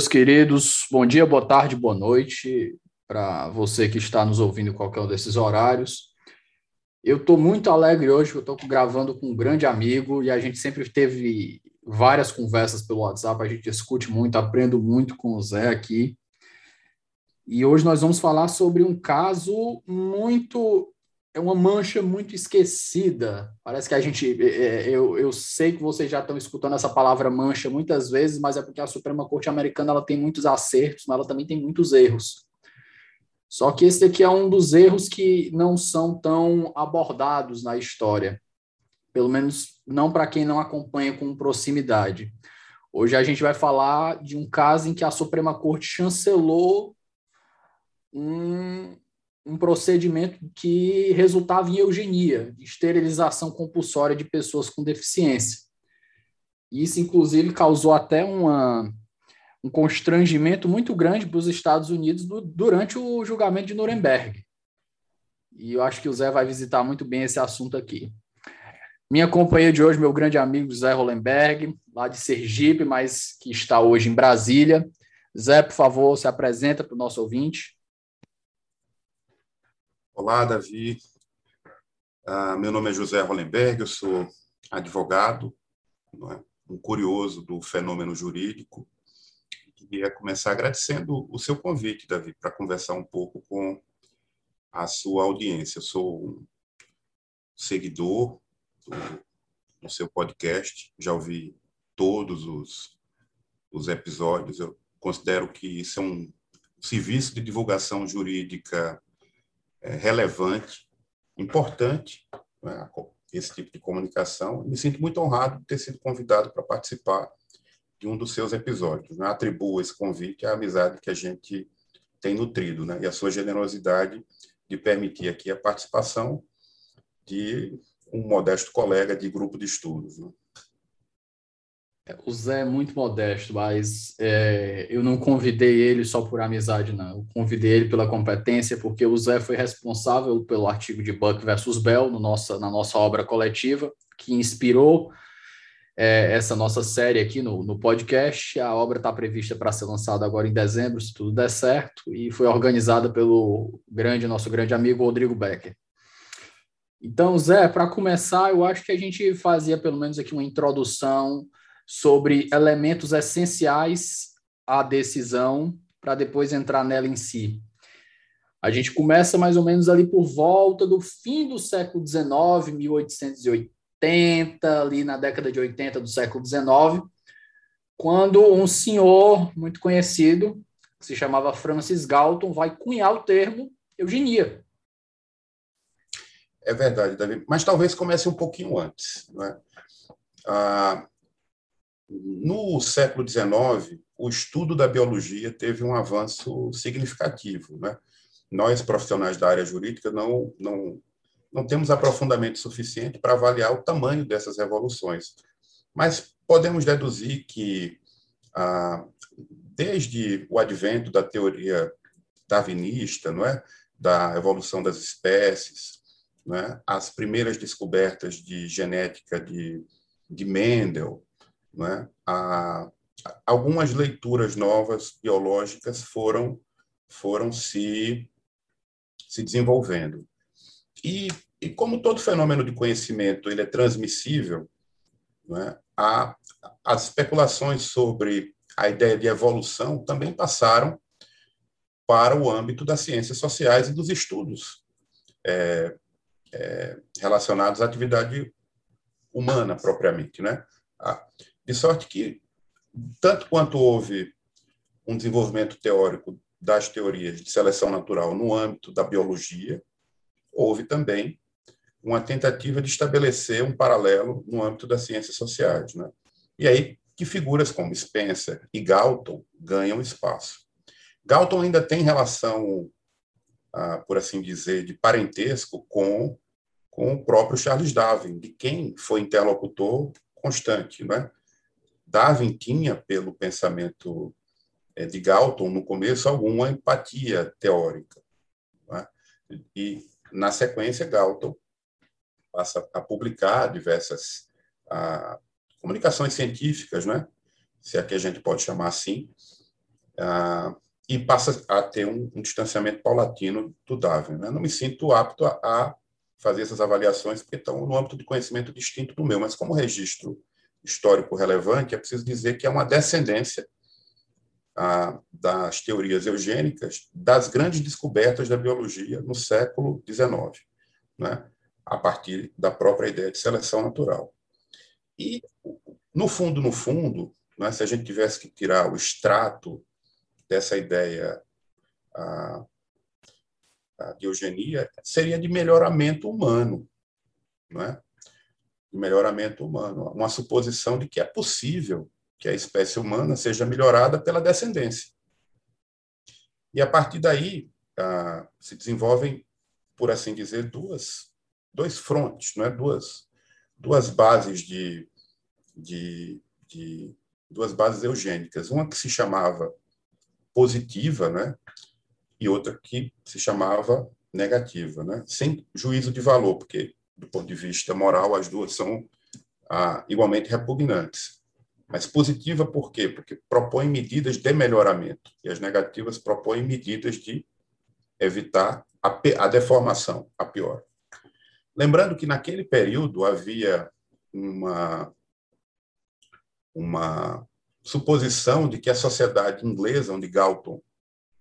Meus queridos, bom dia, boa tarde, boa noite para você que está nos ouvindo em qualquer um desses horários. Eu estou muito alegre hoje, eu estou gravando com um grande amigo e a gente sempre teve várias conversas pelo WhatsApp, a gente discute muito, aprendo muito com o Zé aqui. E hoje nós vamos falar sobre um caso muito é uma mancha muito esquecida. Parece que a gente. É, é, eu, eu sei que vocês já estão escutando essa palavra mancha muitas vezes, mas é porque a Suprema Corte Americana ela tem muitos acertos, mas ela também tem muitos erros. Só que esse aqui é um dos erros que não são tão abordados na história. Pelo menos não para quem não acompanha com proximidade. Hoje a gente vai falar de um caso em que a Suprema Corte chancelou um, um procedimento que resultava em eugenia, esterilização compulsória de pessoas com deficiência. Isso, inclusive, causou até uma, um constrangimento muito grande para os Estados Unidos do, durante o julgamento de Nuremberg. E eu acho que o Zé vai visitar muito bem esse assunto aqui. Minha companhia de hoje, meu grande amigo Zé Rolenberg, lá de Sergipe, mas que está hoje em Brasília. Zé, por favor, se apresenta para o nosso ouvinte. Olá, Davi. Uh, meu nome é José Hollenberg, eu sou advogado, é? um curioso do fenômeno jurídico. Queria começar agradecendo o seu convite, Davi, para conversar um pouco com a sua audiência. Eu sou um seguidor do, do seu podcast, já ouvi todos os, os episódios. Eu considero que isso é um serviço de divulgação jurídica relevante, importante, né, esse tipo de comunicação. Me sinto muito honrado de ter sido convidado para participar de um dos seus episódios. Né? Atribuo esse convite à amizade que a gente tem nutrido né? e a sua generosidade de permitir aqui a participação de um modesto colega de grupo de estudos. Né? O Zé é muito modesto, mas é, eu não convidei ele só por amizade, não. Eu convidei ele pela competência, porque o Zé foi responsável pelo artigo de Buck versus Bell no nossa, na nossa obra coletiva, que inspirou é, essa nossa série aqui no, no podcast. A obra está prevista para ser lançada agora em dezembro, se tudo der certo, e foi organizada pelo grande nosso grande amigo Rodrigo Becker. Então, Zé, para começar, eu acho que a gente fazia pelo menos aqui uma introdução sobre elementos essenciais à decisão para depois entrar nela em si. A gente começa mais ou menos ali por volta do fim do século XIX, 1880, ali na década de 80 do século XIX, quando um senhor muito conhecido, que se chamava Francis Galton, vai cunhar o termo eugenia. É verdade, David, mas talvez comece um pouquinho antes. Não é? Ah, no século XIX, o estudo da biologia teve um avanço significativo. Né? Nós, profissionais da área jurídica, não, não, não temos aprofundamento suficiente para avaliar o tamanho dessas revoluções. Mas podemos deduzir que, ah, desde o advento da teoria darwinista, não é? da evolução das espécies, não é? as primeiras descobertas de genética de, de Mendel, né? A, algumas leituras novas biológicas foram, foram se, se desenvolvendo. E, e como todo fenômeno de conhecimento ele é transmissível, né? a, as especulações sobre a ideia de evolução também passaram para o âmbito das ciências sociais e dos estudos é, é, relacionados à atividade humana propriamente, né? De sorte que, tanto quanto houve um desenvolvimento teórico das teorias de seleção natural no âmbito da biologia, houve também uma tentativa de estabelecer um paralelo no âmbito das ciências sociais. Né? E aí que figuras como Spencer e Galton ganham espaço. Galton ainda tem relação, ah, por assim dizer, de parentesco com, com o próprio Charles Darwin, de quem foi interlocutor constante. Né? Darwin tinha, pelo pensamento eh, de Galton, no começo, alguma empatia teórica. Né? E, na sequência, Galton passa a publicar diversas a, comunicações científicas, né? se é que a gente pode chamar assim, a, e passa a ter um, um, distanciamento paulatino do Darwin. Né? Não me sinto apto a, a, fazer essas avaliações, porque estão no âmbito de conhecimento distinto do meu, mas como registro histórico relevante, é preciso dizer que é uma descendência das teorias eugênicas das grandes descobertas da biologia no século XIX. Né? a partir da própria ideia de seleção natural. E, no fundo, no fundo, né, se a gente tivesse que tirar o extrato dessa ideia a, a de eugenia, seria de melhoramento humano, não é? De melhoramento humano, uma suposição de que é possível que a espécie humana seja melhorada pela descendência. E a partir daí se desenvolvem, por assim dizer, duas dois frontes, não é? duas, duas bases de, de, de duas bases eugênicas, uma que se chamava positiva, né? e outra que se chamava negativa, né? sem juízo de valor, porque do ponto de vista moral as duas são ah, igualmente repugnantes. Mas positiva por quê? Porque propõe medidas de melhoramento e as negativas propõem medidas de evitar a, a deformação, a pior. Lembrando que naquele período havia uma, uma suposição de que a sociedade inglesa, onde Galton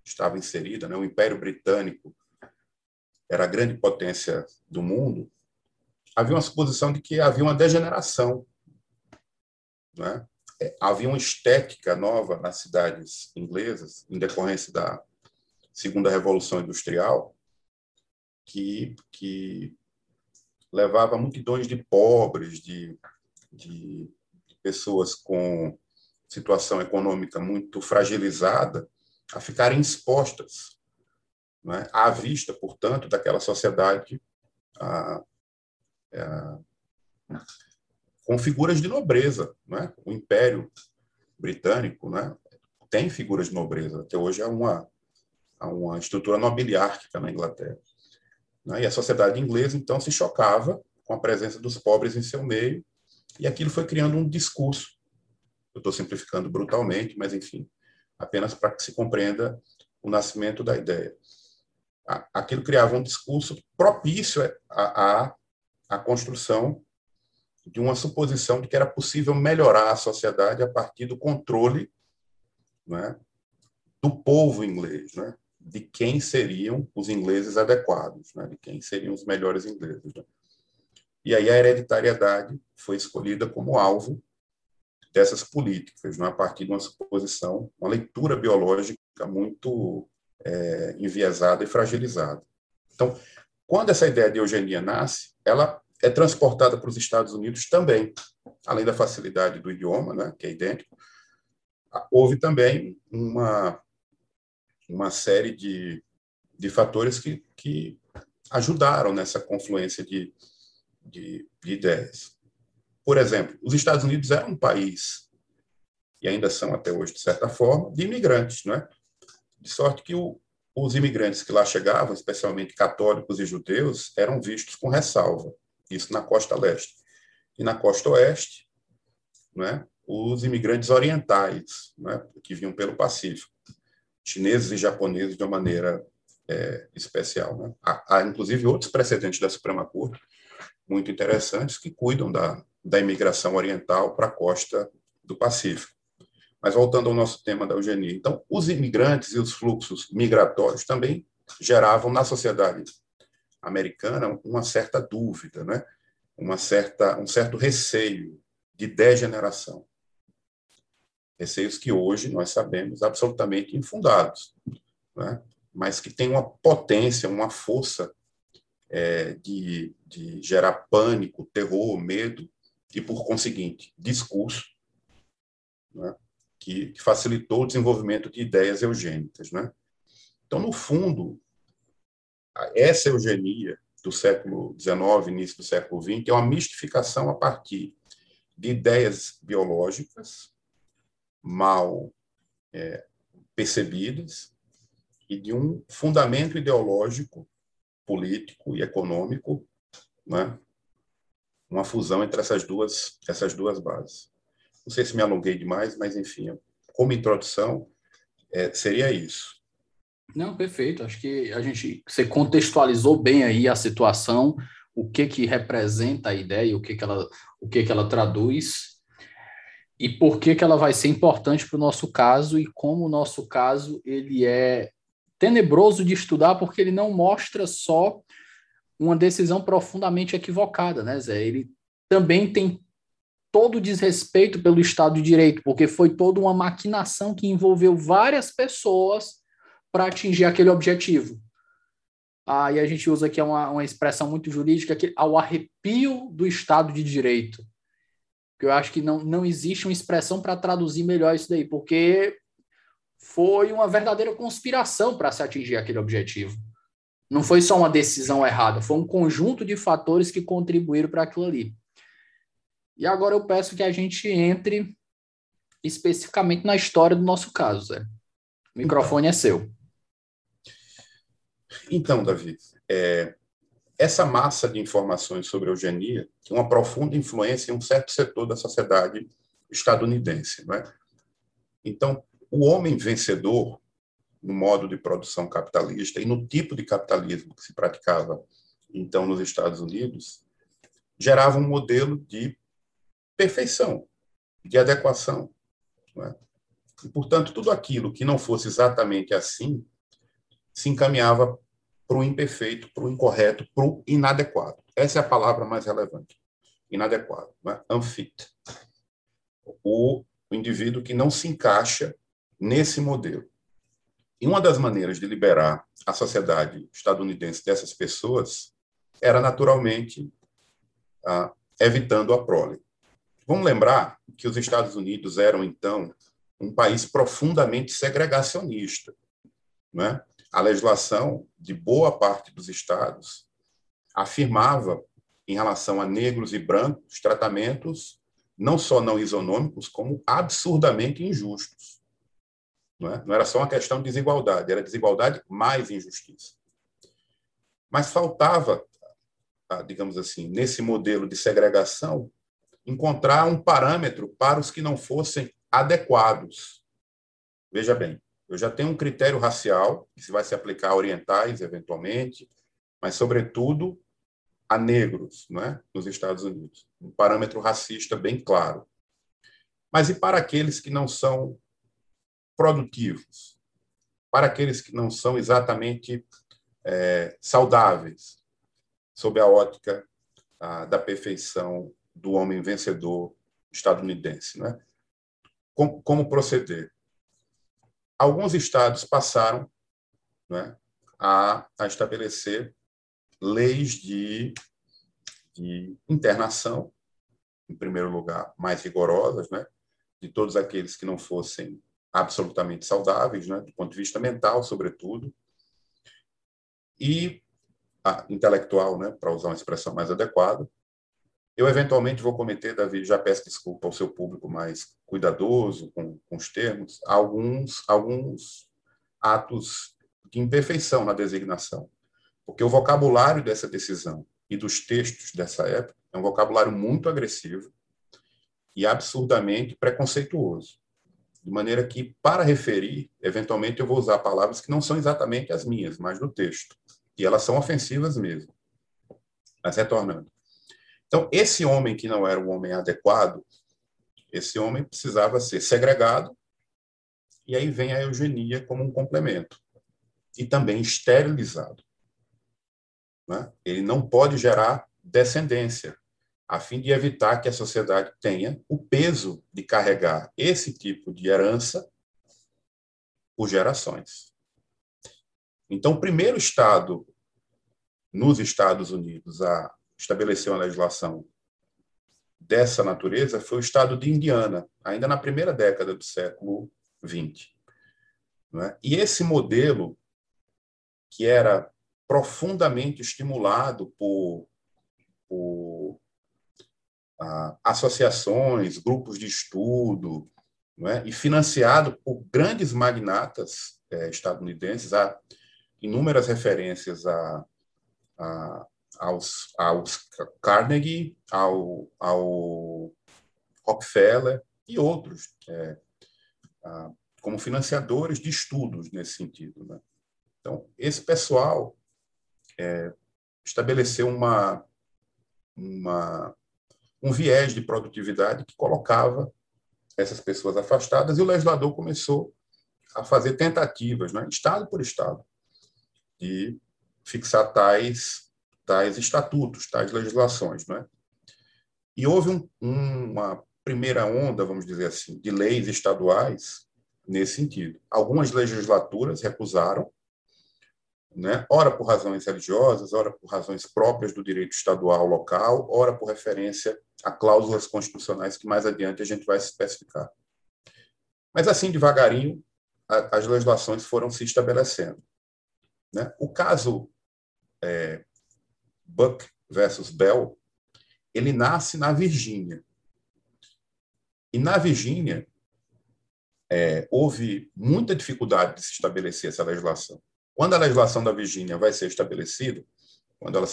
estava inserida, né, o Império Britânico era a grande potência do mundo, havia uma suposição de que havia uma degeneração. Né? Havia uma estética nova nas cidades inglesas, em decorrência da Segunda Revolução Industrial, que, que levava multidões de pobres, de, de pessoas com situação econômica muito fragilizada, a ficarem expostas é? à vista, portanto, daquela sociedade a, a, com figuras de nobreza. É? O Império Britânico é? tem figuras de nobreza. Até hoje há uma, há uma estrutura nobiliárquica na Inglaterra. Né? E a sociedade inglesa, então, se chocava com a presença dos pobres em seu meio, e aquilo foi criando um discurso. Eu estou simplificando brutalmente, mas, enfim, apenas para que se compreenda o nascimento da ideia. Aquilo criava um discurso propício à, à, à construção de uma suposição de que era possível melhorar a sociedade a partir do controle né, do povo inglês. Né? de quem seriam os ingleses adequados, né? de quem seriam os melhores ingleses. Né? E aí a hereditariedade foi escolhida como alvo dessas políticas, né? a partir de uma suposição, uma leitura biológica muito é, enviesada e fragilizada. Então, quando essa ideia de eugenia nasce, ela é transportada para os Estados Unidos também, além da facilidade do idioma, né, que é idêntico, houve também uma uma série de, de fatores que, que ajudaram nessa confluência de, de, de ideias. Por exemplo, os Estados Unidos eram um país, e ainda são até hoje, de certa forma, de imigrantes, não é? De sorte que o, os imigrantes que lá chegavam, especialmente católicos e judeus, eram vistos com ressalva, isso na costa leste. E na costa oeste, não é? os imigrantes orientais, é? que vinham pelo Pacífico chineses e japoneses de uma maneira é, especial. Né? Há, há, inclusive, outros precedentes da Suprema Corte muito interessantes que cuidam da, da imigração oriental para a costa do Pacífico. Mas voltando ao nosso tema da eugenia. Então, os imigrantes e os fluxos migratórios também geravam na sociedade americana uma certa dúvida, né? uma certa, um certo receio de degeneração receios que hoje nós sabemos absolutamente infundados, né? mas que têm uma potência, uma força é, de, de gerar pânico, terror, medo e, por conseguinte, discurso, né? Que, que, facilitou o desenvolvimento de ideias eugênicas. Né? Então, no fundo, essa eugenia do século XIX, início do século XX, é uma mistificação a partir de ideias biológicas mal é, percebidas e de um fundamento ideológico, político e econômico, né? uma fusão entre essas duas, essas duas bases. Não sei se me alonguei demais, mas, enfim, como introdução, é, seria isso. Não, perfeito. Acho que a gente você contextualizou bem aí a situação, o que que representa a ideia, o que que ela, o que que ela traduz e por que que ela vai ser importante para o nosso caso e como o nosso caso ele é tenebroso de estudar porque ele não mostra só uma decisão profundamente equivocada, né, Zé? Ele também tem todo desrespeito pelo Estado de Direito, porque foi toda uma maquinação que envolveu várias pessoas para atingir aquele objetivo. Ah, e a gente usa aqui uma, uma expressão muito jurídica, que ao arrepio do Estado de Direito. Eu acho que não, não existe uma expressão para traduzir melhor isso daí, porque foi uma verdadeira conspiração para se atingir aquele objetivo. Não foi só uma decisão errada, foi um conjunto de fatores que contribuíram para aquilo ali. E agora eu peço que a gente entre especificamente na história do nosso caso, Zé. O microfone então, é seu. Então, Davi, é, essa massa de informações sobre eugenia tem uma profunda influência em um certo setor da sociedade estadunidense. Não é? Então, o homem vencedor, no modo de produção capitalista e no tipo de capitalismo que se praticava então nos Estados Unidos, gerava um modelo de perfeição, de adequação. É? E, portanto, tudo aquilo que não fosse exatamente assim se encaminhava para o imperfeito, para o incorreto, para o inadequado. Essa é a palavra mais relevante. Inadequado, é? unfit. O, indivíduo que não se encaixa nesse modelo. E uma das maneiras de liberar a sociedade estadunidense dessas pessoas era, naturalmente, ah, evitando a prole. Vamos lembrar que os Estados Unidos eram, então, um país profundamente segregacionista. Né? A legislação de boa parte dos estados afirmava, em relação a negros e brancos, tratamentos não só não isonômicos, como absurdamente injustos. Não, é? não era só uma questão de desigualdade, era desigualdade mais injustiça. Mas faltava, digamos assim, nesse modelo de segregação, encontrar um parâmetro para os que não fossem adequados. Veja bem, eu já tenho um critério racial, que vai se aplicar a orientais, eventualmente, mas, sobretudo, a negros não é? nos Estados Unidos. Um parâmetro racista bem claro. Mas e para aqueles que não são produtivos, para aqueles que não são exatamente é, saudáveis, sob a ótica a, da perfeição do homem vencedor estadunidense. Né? Como, como proceder? Alguns estados passaram né, a, a estabelecer leis de, de internação, em primeiro lugar, mais rigorosas, né, de todos aqueles que não fossem absolutamente saudáveis, né, do ponto de vista mental, sobretudo, e ah, intelectual, né, para usar uma expressão mais adequada. Eu, eventualmente, vou cometer, Davi, já peço desculpa ao seu público mais cuidadoso com, com os termos, alguns, alguns atos de imperfeição na designação, porque o vocabulário dessa decisão e dos textos dessa época é um vocabulário muito agressivo e absurdamente preconceituoso. De maneira que, para referir, eventualmente eu vou usar palavras que não são exatamente as minhas, mas do texto. E elas são ofensivas mesmo. Mas retornando. Então, esse homem que não era um homem adequado, esse homem precisava ser segregado, e aí vem a eugenia como um complemento. E também esterilizado. Né? Ele não pode gerar descendência a fim de evitar que a sociedade tenha o peso de carregar esse tipo de herança por gerações. Então, o primeiro estado nos Estados Unidos a estabelecer uma legislação dessa natureza foi o estado de Indiana, ainda na primeira década do século XX. É? E esse modelo, que era profundamente estimulado por, por ah, associações, grupos de estudo, é? e financiado por grandes magnatas eh, estadunidenses, há inúmeras referências a, a aos, aos Carnegie, ao, ao Rockefeller e outros, é, como financiadores de estudos nesse sentido. Né? Então, esse pessoal é, estabeleceu uma, uma, um viés de produtividade que colocava essas pessoas afastadas e o legislador começou a fazer tentativas, né, estado por estado, de fixar tais tais estatutos, tais legislações. Não é? E houve um, uma primeira onda, vamos dizer assim, de leis estaduais nesse sentido. Algumas legislaturas recusaram, né? ora por razões religiosas, ora por razões próprias do direito estadual local, ora por referência a cláusulas constitucionais que mais adiante a gente vai especificar. Mas assim, devagarinho, a, as legislações foram se estabelecendo. Né? O caso é, Buck versus Bell, ele nasce na Virgínia. E na Virgínia, é, houve muita dificuldade de se estabelecer essa legislação. Quando a legislação da Virgínia vai ser estabelecida, quando ela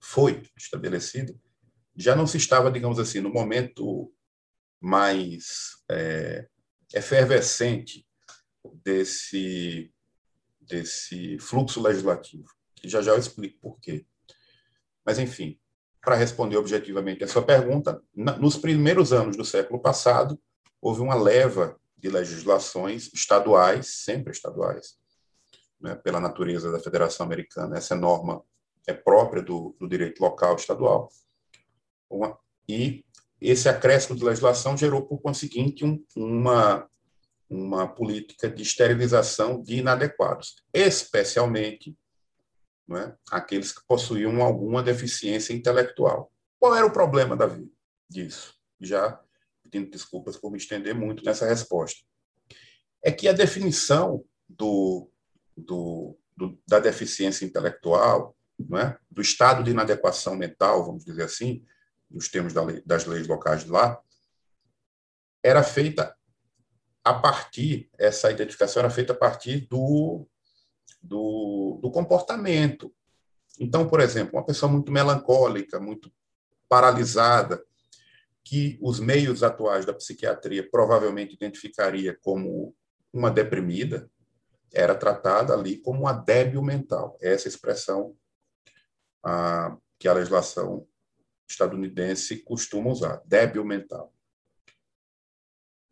foi estabelecida, já não se estava, digamos assim, no momento mais é, efervescente desse, desse fluxo legislativo. E já já eu explico por quê. Mas, enfim, para responder objetivamente a sua pergunta, nos primeiros anos do século passado, houve uma leva de legislações estaduais, sempre estaduais, né, pela natureza da Federação Americana. Essa norma é própria do, do direito local estadual. Uma, e esse acréscimo de legislação gerou, por conseguinte, um, uma, uma política de esterilização de inadequados, especialmente é? aqueles que possuíam alguma deficiência intelectual. Qual era o problema, Davi, disso? Já pedindo desculpas por me estender muito nessa resposta. É que a definição do, do, do da deficiência intelectual, não é? do estado de inadequação mental, vamos dizer assim, nos termos da lei, das leis locais de lá, era feita a partir, essa identificação era feita a partir do, do, do comportamento. Então, por exemplo, uma pessoa muito melancólica, muito paralisada, que os meios atuais da psiquiatria provavelmente identificaria como uma deprimida, era tratada ali como uma débil mental. Essa expressão ah, que a legislação estadunidense costuma usar, débil mental.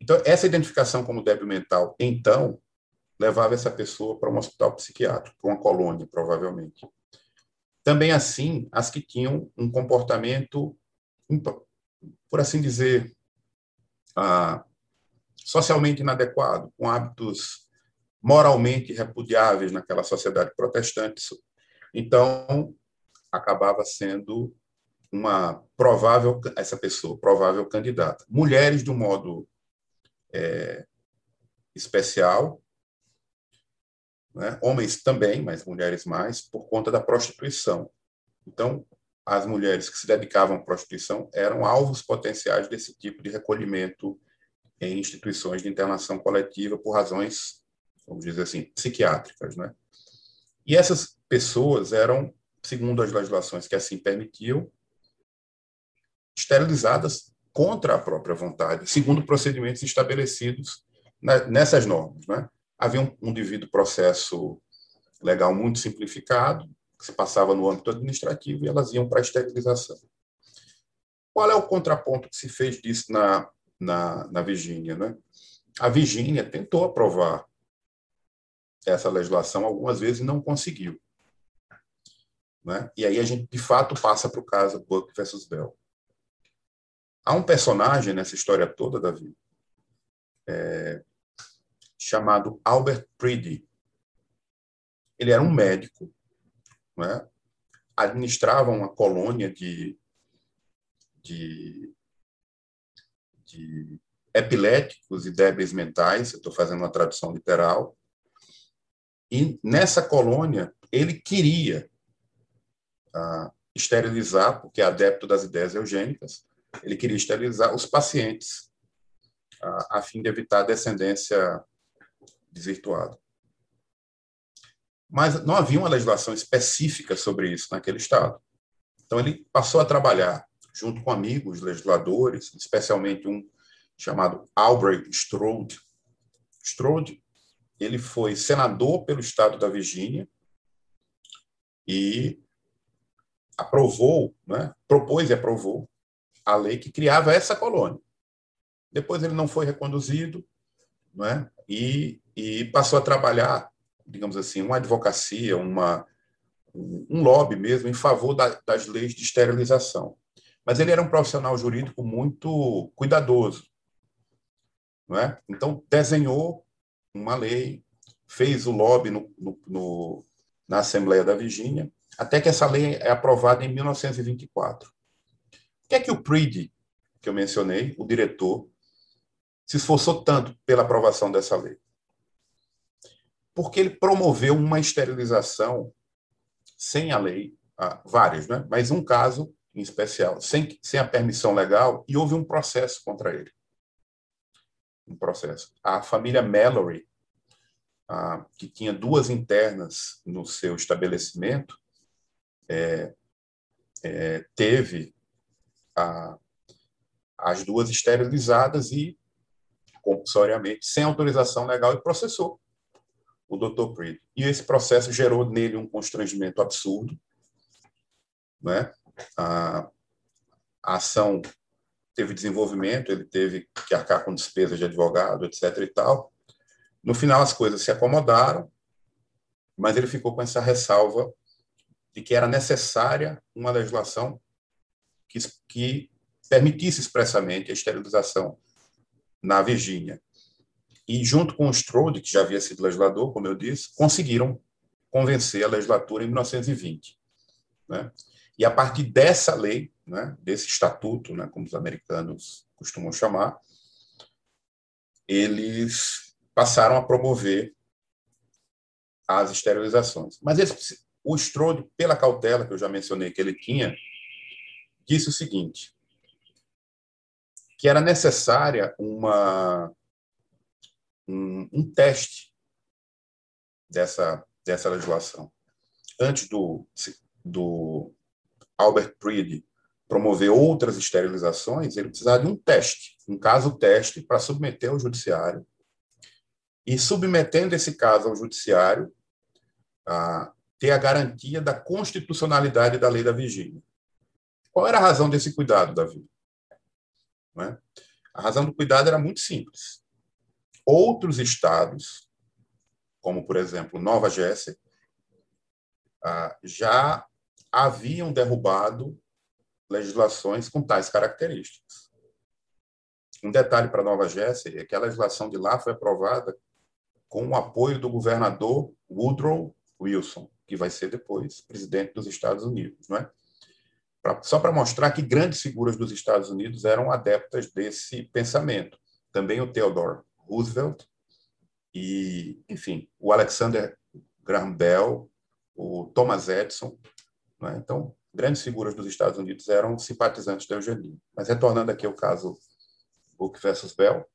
Então, essa identificação como débil mental, então, levava essa pessoa para um hospital psiquiátrico, para uma colônia, provavelmente. Também assim, as que tinham um comportamento, por assim dizer, ah, socialmente inadequado, com hábitos moralmente repudiáveis naquela sociedade protestante. Então, acabava sendo uma provável essa pessoa provável candidata. Mulheres de um modo é, especial né? homens também, mas mulheres mais, por conta da prostituição. Então, as mulheres que se dedicavam à prostituição eram alvos potenciais desse tipo de recolhimento em instituições de internação coletiva por razões, vamos dizer assim, psiquiátricas. Né? E essas pessoas eram, segundo as legislações que assim permitiam, esterilizadas contra a própria vontade, segundo procedimentos estabelecidos nessas normas. Né? Havia um, um devido processo legal muito simplificado, que se passava no âmbito administrativo, e elas iam para a esterilização. Qual é o contraponto que se fez disso na, na, na Virgínia? Né? A Virgínia tentou aprovar essa legislação algumas vezes e não conseguiu. Né? E aí a gente, de fato, passa para o caso Buck versus Bell. Há um personagem nessa história toda, Davi, é, chamado Albert Preedy. Ele era um médico, né? administravam uma colônia de, de, de epiléticos e débeis mentais, estou fazendo uma tradução literal, e nessa colônia ele queria ah, esterilizar, porque é adepto das ideias eugênicas, ele queria esterilizar os pacientes ah, a fim de evitar a descendência desvirtuada. Mas não havia uma legislação específica sobre isso naquele estado. Então ele passou a trabalhar junto com amigos legisladores, especialmente um chamado Albrecht Strode. Strode, ele foi senador pelo estado da Virgínia e aprovou, né, propôs e aprovou a lei que criava essa colônia. Depois ele não foi reconduzido né, e, e passou a trabalhar, digamos assim, uma advocacia, uma, um lobby mesmo em favor da, das leis de esterilização. Mas ele era um profissional jurídico muito cuidadoso. Não é? Então, desenhou uma lei, fez o lobby no, no, no, na Assembleia da Virgínia, até que essa lei é aprovada em 1924. O que é que o Preedy, que eu mencionei, o diretor, se esforçou tanto pela aprovação dessa lei? Porque ele promoveu uma esterilização sem a lei, ah, várias, né? mas um caso em especial, sem, sem a permissão legal, e houve um processo contra ele um processo. A família Mallory, ah, que tinha duas internas no seu estabelecimento, é, é, teve a, as duas esterilizadas e, compulsoriamente, sem autorização legal, e processou o Dr. Preed. E esse processo gerou nele um constrangimento absurdo. Né? A, a ação teve desenvolvimento, ele teve que arcar com despesas de advogado, etc. e tal. No final, as coisas se acomodaram, mas ele ficou com essa ressalva de que era necessária uma legislação que, que permitisse expressamente a esterilização na Virgínia. E, junto com o Strode, que já havia sido legislador, como eu disse, conseguiram convencer a legislatura em 1920. Né? E, a partir dessa lei, né, desse estatuto, né, como os americanos costumam chamar, eles passaram a promover as esterilizações. Mas esse, o Strode, pela cautela que eu já mencionei que ele tinha, disse o seguinte, que era necessária uma um, um teste dessa dessa legislação antes do do Albert Preedy promover outras esterilizações, ele precisava de um teste, um caso teste para submeter ao judiciário. E submetendo esse caso ao judiciário, a ter a garantia da constitucionalidade da lei da Virgínia. Qual era a razão desse cuidado, Davi? É? A razão do cuidado era muito simples. Outros estados, como por exemplo Nova Jersey, já haviam derrubado legislações com tais características. Um detalhe para Nova Jersey é que a legislação de lá foi aprovada com o apoio do governador Woodrow Wilson, que vai ser depois presidente dos Estados Unidos, não é? Só para mostrar que grandes figuras dos Estados Unidos eram adeptas desse pensamento. Também o Theodore Roosevelt e, enfim, o Alexander Graham Bell, o Thomas Edison. É? Então, grandes figuras dos Estados Unidos eram simpatizantes da eugenia. Mas retornando aqui ao caso Book versus Bell,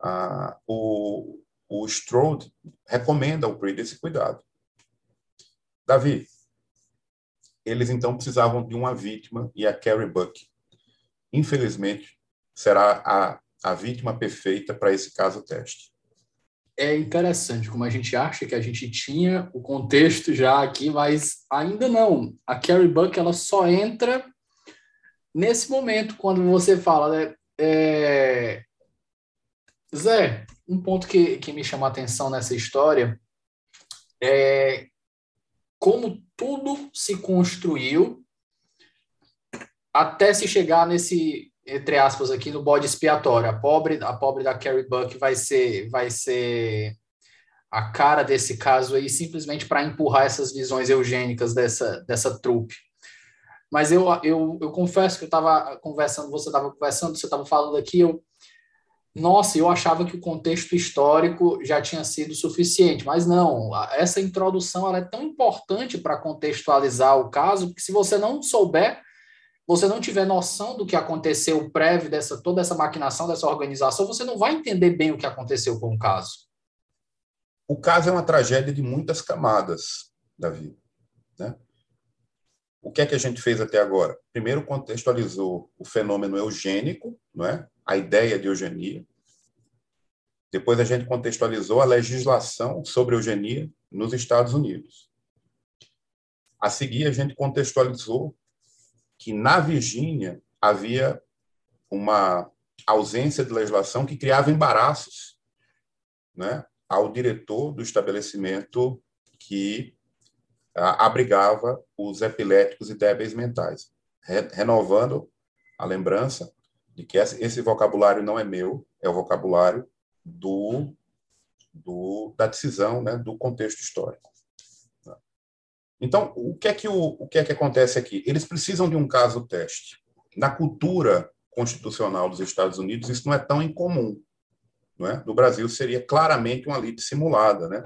ah, o, o Strode recomenda ao Breed esse cuidado. Davi, eles então precisavam de uma vítima e a Carrie Buck, infelizmente, será a, a vítima perfeita para esse caso teste é interessante como a gente acha que a gente tinha o contexto já aqui, mas ainda não. A Carrie Buck ela só entra nesse momento quando você fala, né? É... Zé, um ponto que, que me chamou a atenção nessa história é como tudo se construiu até se chegar nesse entre aspas aqui no bode expiatório. A pobre, a pobre da Carrie Buck vai ser vai ser a cara desse caso aí simplesmente para empurrar essas visões eugênicas dessa, dessa trupe. Mas eu, eu, eu confesso que eu estava conversando, você estava conversando, você estava falando aqui, eu, nossa, eu achava que o contexto histórico já tinha sido suficiente, mas não, essa introdução ela é tão importante para contextualizar o caso, que se você não souber, você não tiver noção do que aconteceu prévio dessa toda essa maquinação dessa organização, você não vai entender bem o que aconteceu com o caso. O caso é uma tragédia de muitas camadas, Davi. Né? O que é que a gente fez até agora? Primeiro contextualizou o fenômeno eugênico, não é? a ideia de eugenia. Depois a gente contextualizou a legislação sobre eugenia nos Estados Unidos. A seguir, a gente contextualizou que na Virgínia havia uma ausência de legislação que criava embaraços né, ao diretor do estabelecimento que abrigava os epiléticos e débeis mentais, renovando a lembrança de que esse vocabulário não é meu, é o vocabulário do, do da decisão, né, do contexto histórico. Então, o que é que o, o que é que acontece aqui? Eles precisam de um caso teste. Na cultura constitucional dos Estados Unidos, isso não é tão incomum. Não é? No Brasil, seria claramente uma lide simulada. Né?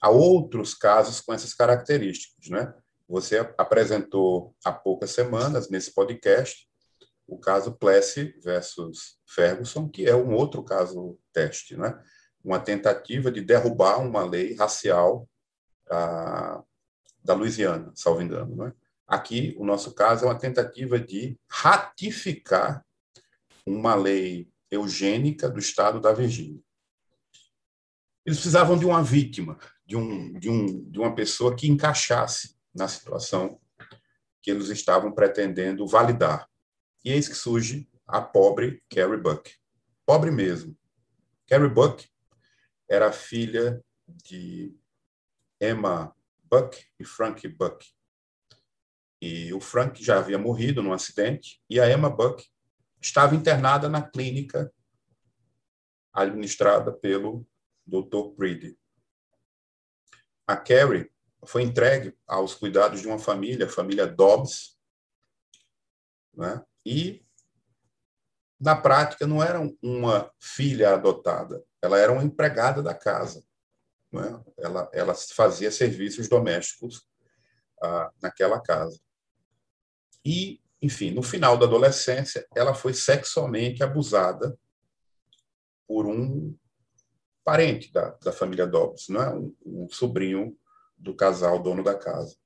há outros casos com essas características. Né? Você apresentou há poucas semanas, nesse podcast, o caso Plessy versus Ferguson, que é um outro caso teste, né? uma tentativa de derrubar uma lei racial ah, da Louisiana, salvo engano. Né? Aqui, o nosso caso é uma tentativa de ratificar uma lei eugênica do estado da Virgínia. Eles precisavam de uma vítima, de, um, de, um, de uma pessoa que encaixasse na situação que eles estavam pretendendo validar. E eis que surge a pobre Carrie Buck. Pobre mesmo. Carrie Buck era filha de Emma Buck e Frank Buck. E o Frank já havia morrido num acidente e a Emma Buck estava internada na clínica administrada pelo Dr. Preedy a Carrie foi entregue aos cuidados de uma família, a família Dobbs, né? e na prática não era uma filha adotada, ela era uma empregada da casa. Né? Ela, ela fazia serviços domésticos ah, naquela casa. E, enfim, no final da adolescência, ela foi sexualmente abusada por um parente da, da família Dobbs, né? um, um sobrinho do casal dono da casa.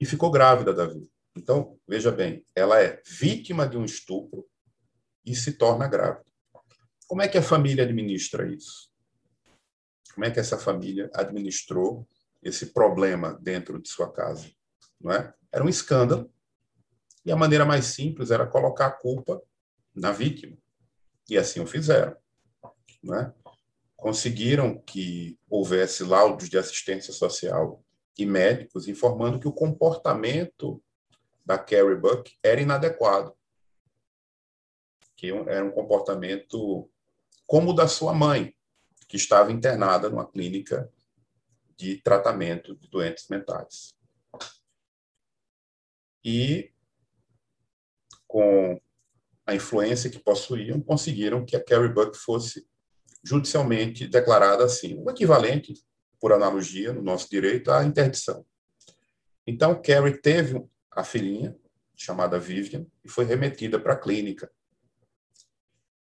E ficou grávida da vida. Então, veja bem, ela é vítima de um estupro e se torna grávida. Como é que a família administra isso? Como é que essa família administrou esse problema dentro de sua casa? Não é? Era um escândalo. E a maneira mais simples era colocar a culpa na vítima. E assim o fizeram. Não é? conseguiram que houvesse laudos de assistência social e médicos informando que o comportamento da Carrie Buck era inadequado, que era um comportamento como o da sua mãe, que estava internada numa clínica de tratamento de doentes mentais. E com a influência que possuíam, conseguiram que a Carrie Buck fosse judicialmente declarada assim, o equivalente, por analogia, no nosso direito, à interdição. Então, Carrie teve a filhinha, chamada Vivian, e foi remetida para a clínica.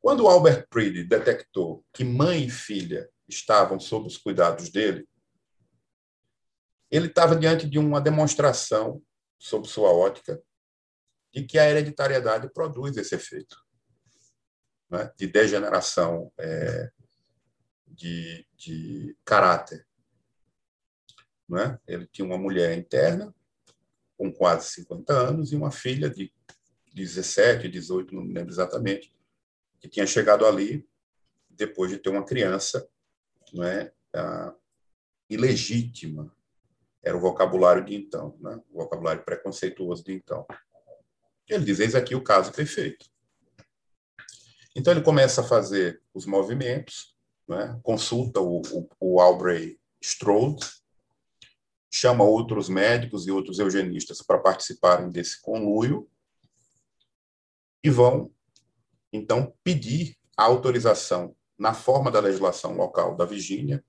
Quando Albert Preedy detectou que mãe e filha estavam sob os cuidados dele, ele estava diante de uma demonstração, sob sua ótica, de que a hereditariedade produz esse efeito né, de degeneração é, de, de caráter. Não é? Ele tinha uma mulher interna, com quase 50 anos, e uma filha de 17, 18, não me lembro exatamente, que tinha chegado ali depois de ter uma criança não é, ah, ilegítima. Era o vocabulário de então, né? o vocabulário preconceituoso de então. Ele diz: eis aqui o caso perfeito. Então ele começa a fazer os movimentos é? consulta o, o, o Aubrey Strode, chama outros médicos e outros eugenistas para participarem desse conluio e vão, então, pedir a autorização na forma da legislação local da Virgínia,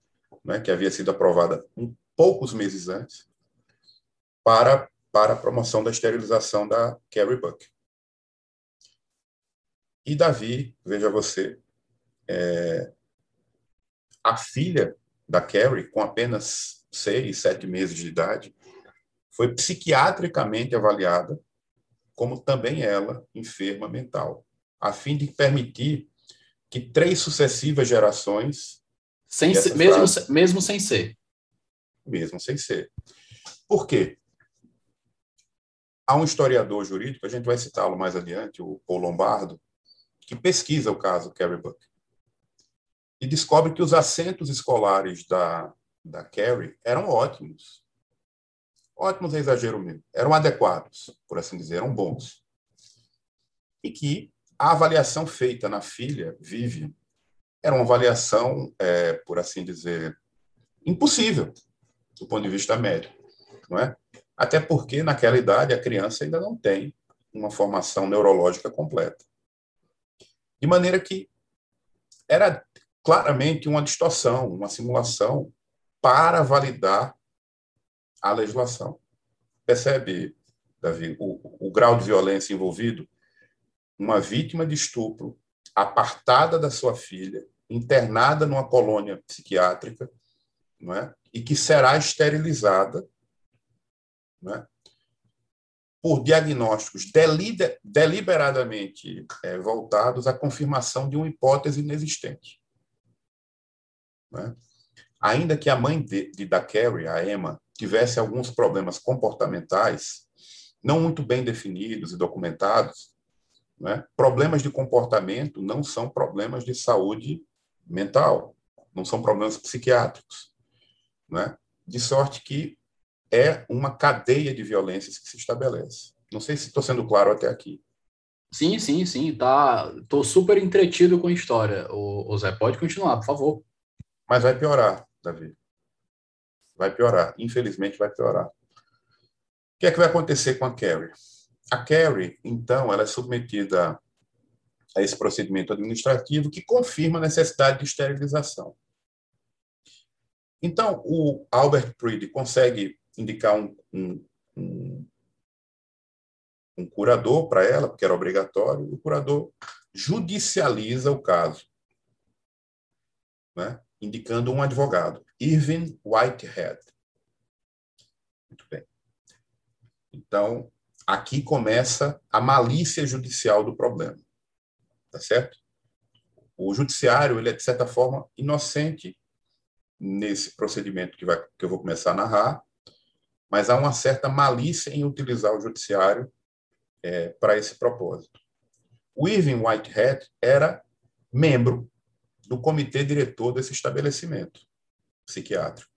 né, que havia sido aprovada um poucos meses antes, para, para a promoção da esterilização da Carrie Buck. E Davi, veja você, é, a filha da Carrie, com apenas seis, sete meses de idade, foi psiquiatricamente avaliada como também ela enferma mental, a fim de permitir que três sucessivas gerações. Sem ser, mesmo, mesmo sem ser. Mesmo sem ser. Por quê? Há um historiador jurídico, a gente vai citá-lo mais adiante, o Paul Lombardo, que pesquisa o caso Carrie Buck e descobre que os assentos escolares da, da Carrie eram ótimos. Ótimos é exagero mesmo. Eram adequados, por assim dizer, eram bons. E que a avaliação feita na filha, Vivian, era uma avaliação, é, por assim dizer, impossível do ponto de vista médico, não é? Até porque naquela idade a criança ainda não tem uma formação neurológica completa. De maneira que era claramente uma distorção, uma simulação para validar a legislação. Percebe, Davi, o, o grau de violência envolvido? Uma vítima de estupro apartada da sua filha, internada numa colônia psiquiátrica, não é? e que será esterilizada não é? por diagnósticos deliberadamente é, voltados à confirmação de uma hipótese inexistente. Né? Ainda que a mãe de, de, da Carrie, a Emma, tivesse alguns problemas comportamentais, não muito bem definidos e documentados, né? problemas de comportamento não são problemas de saúde mental, não são problemas psiquiátricos. Né? De sorte que é uma cadeia de violências que se estabelece. Não sei se estou sendo claro até aqui. Sim, sim, sim. Tá, tô super entretido com a história. O, o Zé pode continuar, por favor. Mas vai piorar, Davi. Vai piorar. Infelizmente, vai piorar. O que é que vai acontecer com a Carrie? A Carrie, então, ela é submetida a esse procedimento administrativo que confirma a necessidade de esterilização. Então, o Albert Priddy consegue indicar um, um, um, um curador para ela, porque era obrigatório, o curador judicializa o caso, né? indicando um advogado, Irving Whitehead. Muito bem. Então, aqui começa a malícia judicial do problema. Tá certo? O judiciário, ele é, de certa forma, inocente nesse procedimento que, vai, que eu vou começar a narrar, mas há uma certa malícia em utilizar o judiciário é, para esse propósito. O Irving Whitehead era membro do comitê diretor desse estabelecimento psiquiátrico,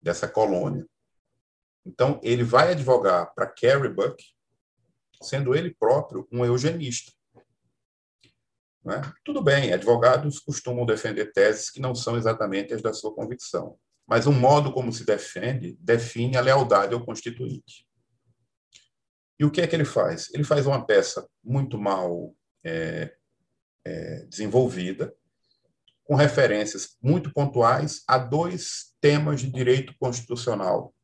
dessa colônia. Então, ele vai advogar para Carrie Buck, sendo ele próprio um eugenista. É? Tudo bem, advogados costumam defender teses que não são exatamente as da sua convicção mas o modo como se defende define a lealdade ao constituinte. E o que é que ele faz? Ele faz uma peça muito mal é, é, desenvolvida, com referências muito pontuais a dois temas de direito constitucional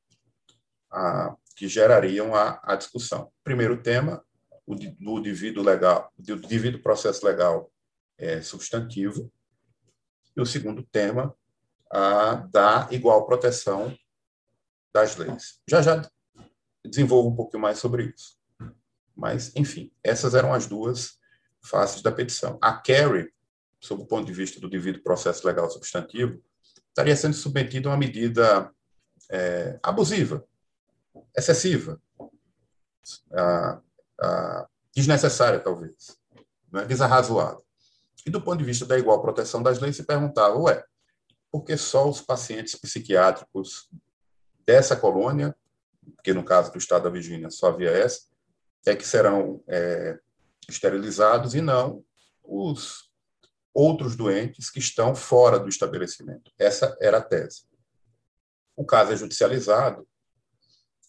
a, que gerariam a, a, discussão. Primeiro tema, o do devido legal, do devido processo legal é, substantivo, e o segundo tema, a dar igual proteção das leis. Já já desenvolvo um pouquinho mais sobre isso. Mas, enfim, essas eram as duas faces da petição. A Kerry, sob o ponto de vista do devido processo legal substantivo, estaria sendo submetida a uma medida é, abusiva, excessiva, a, a, desnecessária, talvez, né, desarrazoada. E do ponto de vista da igual proteção das leis, se perguntava, ué, porque só os pacientes psiquiátricos dessa colônia, que no caso do estado da Virgínia só havia essa, é que serão é, esterilizados e não os outros doentes que estão fora do estabelecimento. Essa era a tese. O caso é judicializado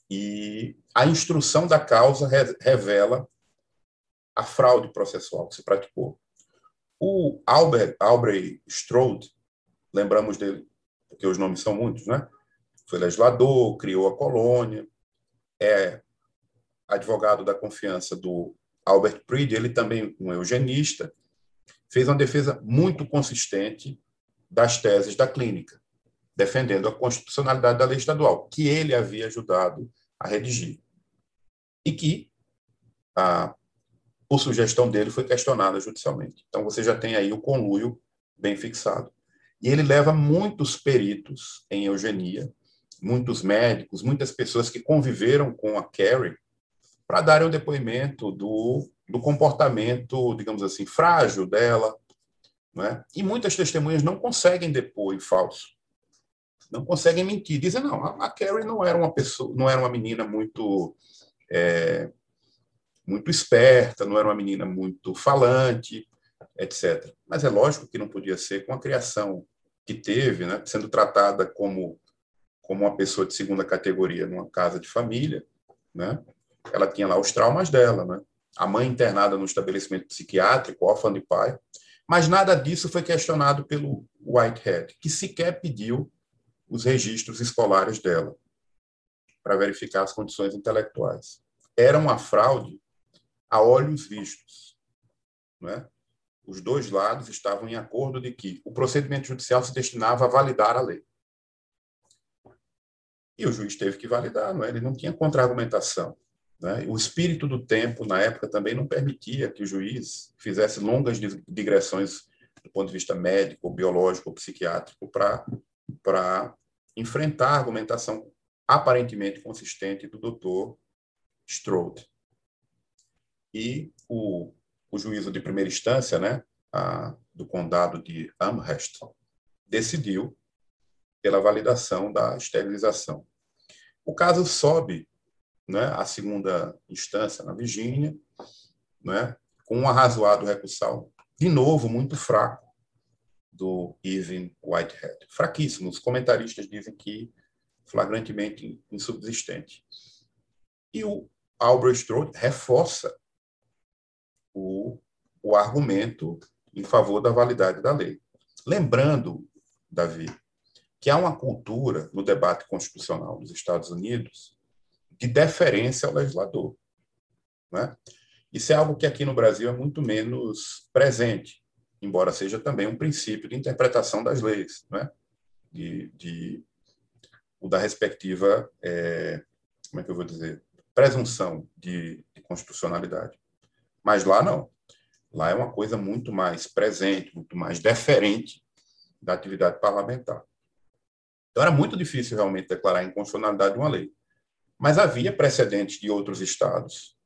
e a instrução da causa revela a fraude processual que se praticou. O Albert, Albrecht Strode, lembramos dele, porque os nomes são muitos, né? Foi legislador, criou a colônia, é advogado da confiança do Albert Pried, ele também um eugenista, fez uma defesa muito consistente das teses da clínica, defendendo a constitucionalidade da lei estadual, que ele havia ajudado a redigir. E que, a, por sugestão dele, foi questionada judicialmente. Então, você já tem aí o conluio bem fixado. E ele leva muitos peritos em eugenia, muitos médicos, muitas pessoas que conviveram com a Carrie, para darem um depoimento do, do comportamento, digamos assim, frágil dela. Né? E muitas testemunhas não conseguem depor em falso. Não conseguem mentir. Dizem, não, a Carrie não era uma pessoa, não era uma menina muito. É, muito esperta, não era uma menina muito falante, etc. Mas é lógico que não podia ser com a criação que teve, né, sendo tratada como como uma pessoa de segunda categoria numa casa de família, né? ela tinha lá os traumas dela, né? A mãe internada no estabelecimento psiquiátrico, órfã de pai. Mas nada disso foi questionado pelo Whitehead, que sequer pediu os registros escolares dela para verificar as condições intelectuais. Era uma fraude a olhos vistos. Né? Os dois lados estavam em acordo de que o procedimento judicial se destinava a validar a lei. E o juiz teve que validar, não é? ele não tinha contra-argumentação. Né? O espírito do tempo, na época, também não permitia que o juiz fizesse longas digressões do ponto de vista médico, biológico psiquiátrico para enfrentar a argumentação aparentemente consistente do doutor Strode. E o, o juízo de primeira instância, né, a, do condado de Amherst, decidiu pela validação da esterilização. O caso sobe né, a segunda instância na Virgínia, né, com um arrazoado recursal, de novo, muito fraco, do Irving Whitehead. Fraquíssimo. Os comentaristas dizem que flagrantemente insubsistente. E o Albrecht Strode reforça o, o argumento em favor da validade da lei. Lembrando, Davi, que há uma cultura no debate constitucional dos Estados Unidos de deferência ao legislador. Né? Isso é algo que aqui no Brasil é muito menos presente, embora seja também um princípio de interpretação das leis, né? de, de o da respectiva, é, como é que eu vou dizer, presunção de, de constitucionalidade. Mas lá não. Lá é uma coisa muito mais presente, muito mais deferente da atividade parlamentar. Então era muito difícil realmente declarar a inconstitucionalidade de uma lei. Mas havia precedentes de outros estados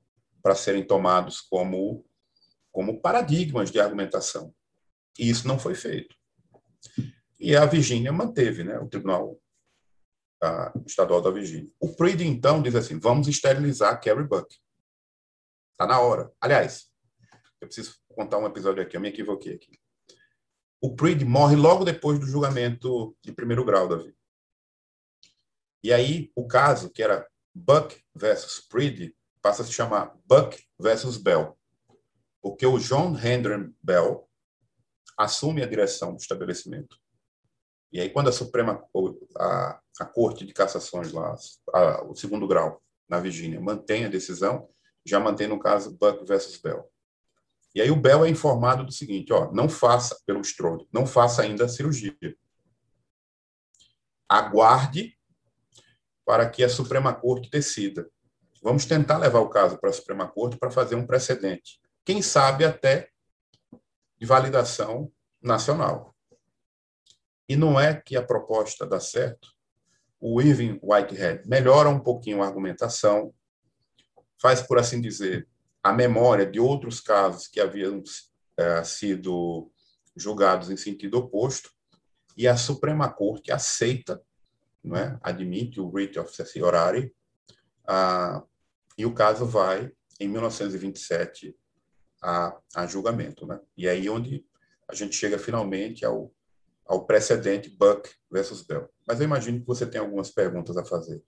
para serem tomados como, como paradigmas de argumentação. E isso não foi feito. E a Virgínia manteve, né, o Tribunal a, Estadual da Virgínia. O Preed, então, diz assim: vamos esterilizar Carrie Buck. Está na hora. Aliás, eu preciso contar um episódio aqui, eu me equivoquei aqui. O Preed morre logo depois do julgamento de primeiro grau, Davi. E aí, o caso, que era Buck versus Preedy passa a se chamar Buck versus Bell, porque o John Hendren Bell assume a direção do estabelecimento. E aí, quando a Suprema, a, a Corte de Cassações lá, a, o segundo grau na Virgínia, mantém a decisão, já mantém no caso Buck versus Bell. E aí o Bell é informado do seguinte, ó, não faça pelo Strode, não faça ainda a cirurgia. Aguarde para que a Suprema Corte decida. Vamos tentar levar o caso para a Suprema Corte para fazer um precedente. Quem sabe até de validação nacional. E não é que a proposta dá certo. O Irving Whitehead melhora um pouquinho a argumentação, faz, por assim dizer, a memória de outros casos que haviam é, sido julgados em sentido oposto, e a Suprema Corte aceita não é? admite o writ of certiorari, ah, e o caso vai, em 1927, a, a julgamento. Né? E aí onde a gente chega finalmente ao, ao precedente Buck versus Bell. Mas eu imagino que você tem algumas perguntas a fazer.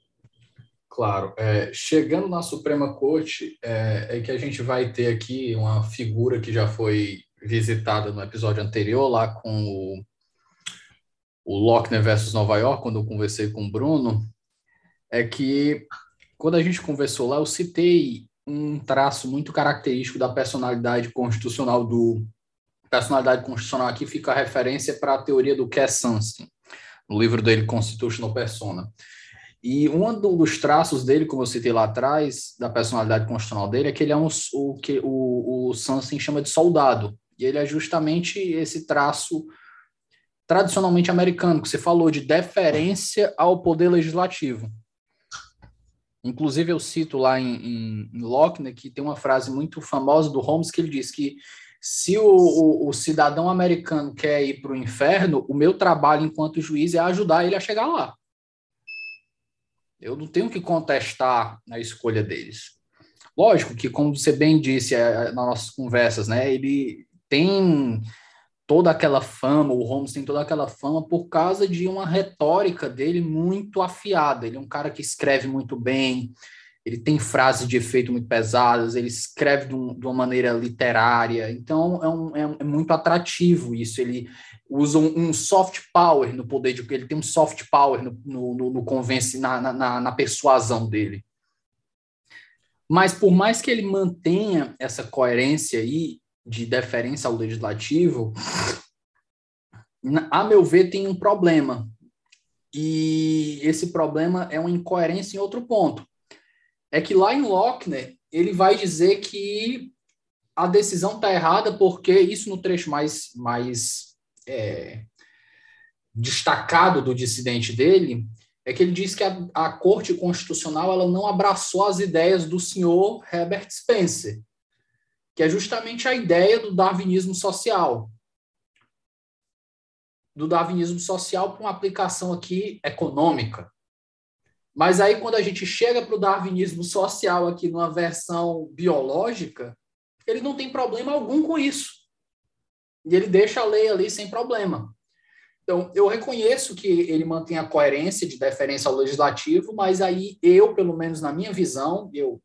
Claro. É, chegando na Suprema Corte, é, é, que a gente vai ter aqui uma figura que já foi visitada no episódio anterior, lá com o, o Lochner versus Nova York, quando eu conversei com o Bruno, é que quando a gente conversou lá, eu citei um traço muito característico da personalidade constitucional do personalidade constitucional aqui fica a referência para a teoria do Cass Sunstein, no livro dele Constitutional Persona. E um dos traços dele, como eu citei lá atrás, da personalidade constitucional dele, é que ele é um, o que o, o Sunstein chama de soldado. E ele é justamente esse traço tradicionalmente americano, que você falou, de deferência ao poder legislativo. Inclusive, eu cito lá em, em, em Lochner que tem uma frase muito famosa do Holmes que ele diz que se o, o, o cidadão americano quer ir para o inferno, o meu trabalho enquanto juiz é ajudar ele a chegar lá. Eu não tenho que contestar na escolha deles. Lógico que, como você bem disse é, nas nossas conversas, né, ele tem toda aquela fama, o Holmes tem toda aquela fama por causa de uma retórica dele muito afiada. Ele é um cara que escreve muito bem, ele tem frases de efeito muito pesadas, ele escreve de, um, de uma maneira literária, então é, um, é, é, muito atrativo isso. Ele usa um, um, soft power no poder de ele tem um soft power no, no, no, no convence, na, na, na persuasão dele. Mas por mais que ele mantenha essa coerência aí, de deferência ao legislativo, a meu ver, tem um problema. E esse problema é uma incoerência em outro ponto. É que lá em Lochner, ele vai dizer que a decisão está errada porque isso no trecho mais, mais é, destacado do dissidente dele é que ele diz que a, a Corte Constitucional ela não abraçou as ideias do senhor Herbert Spencer, que é justamente a ideia do darwinismo social. Do darwinismo social para uma aplicação aqui econômica. Mas aí, quando a gente chega para o darwinismo social aqui numa versão biológica, ele não tem problema algum com isso. E ele deixa a lei ali sem problema. Então, eu reconheço que ele mantém a coerência de deferência ao legislativo, mas aí eu, pelo menos na minha visão, eu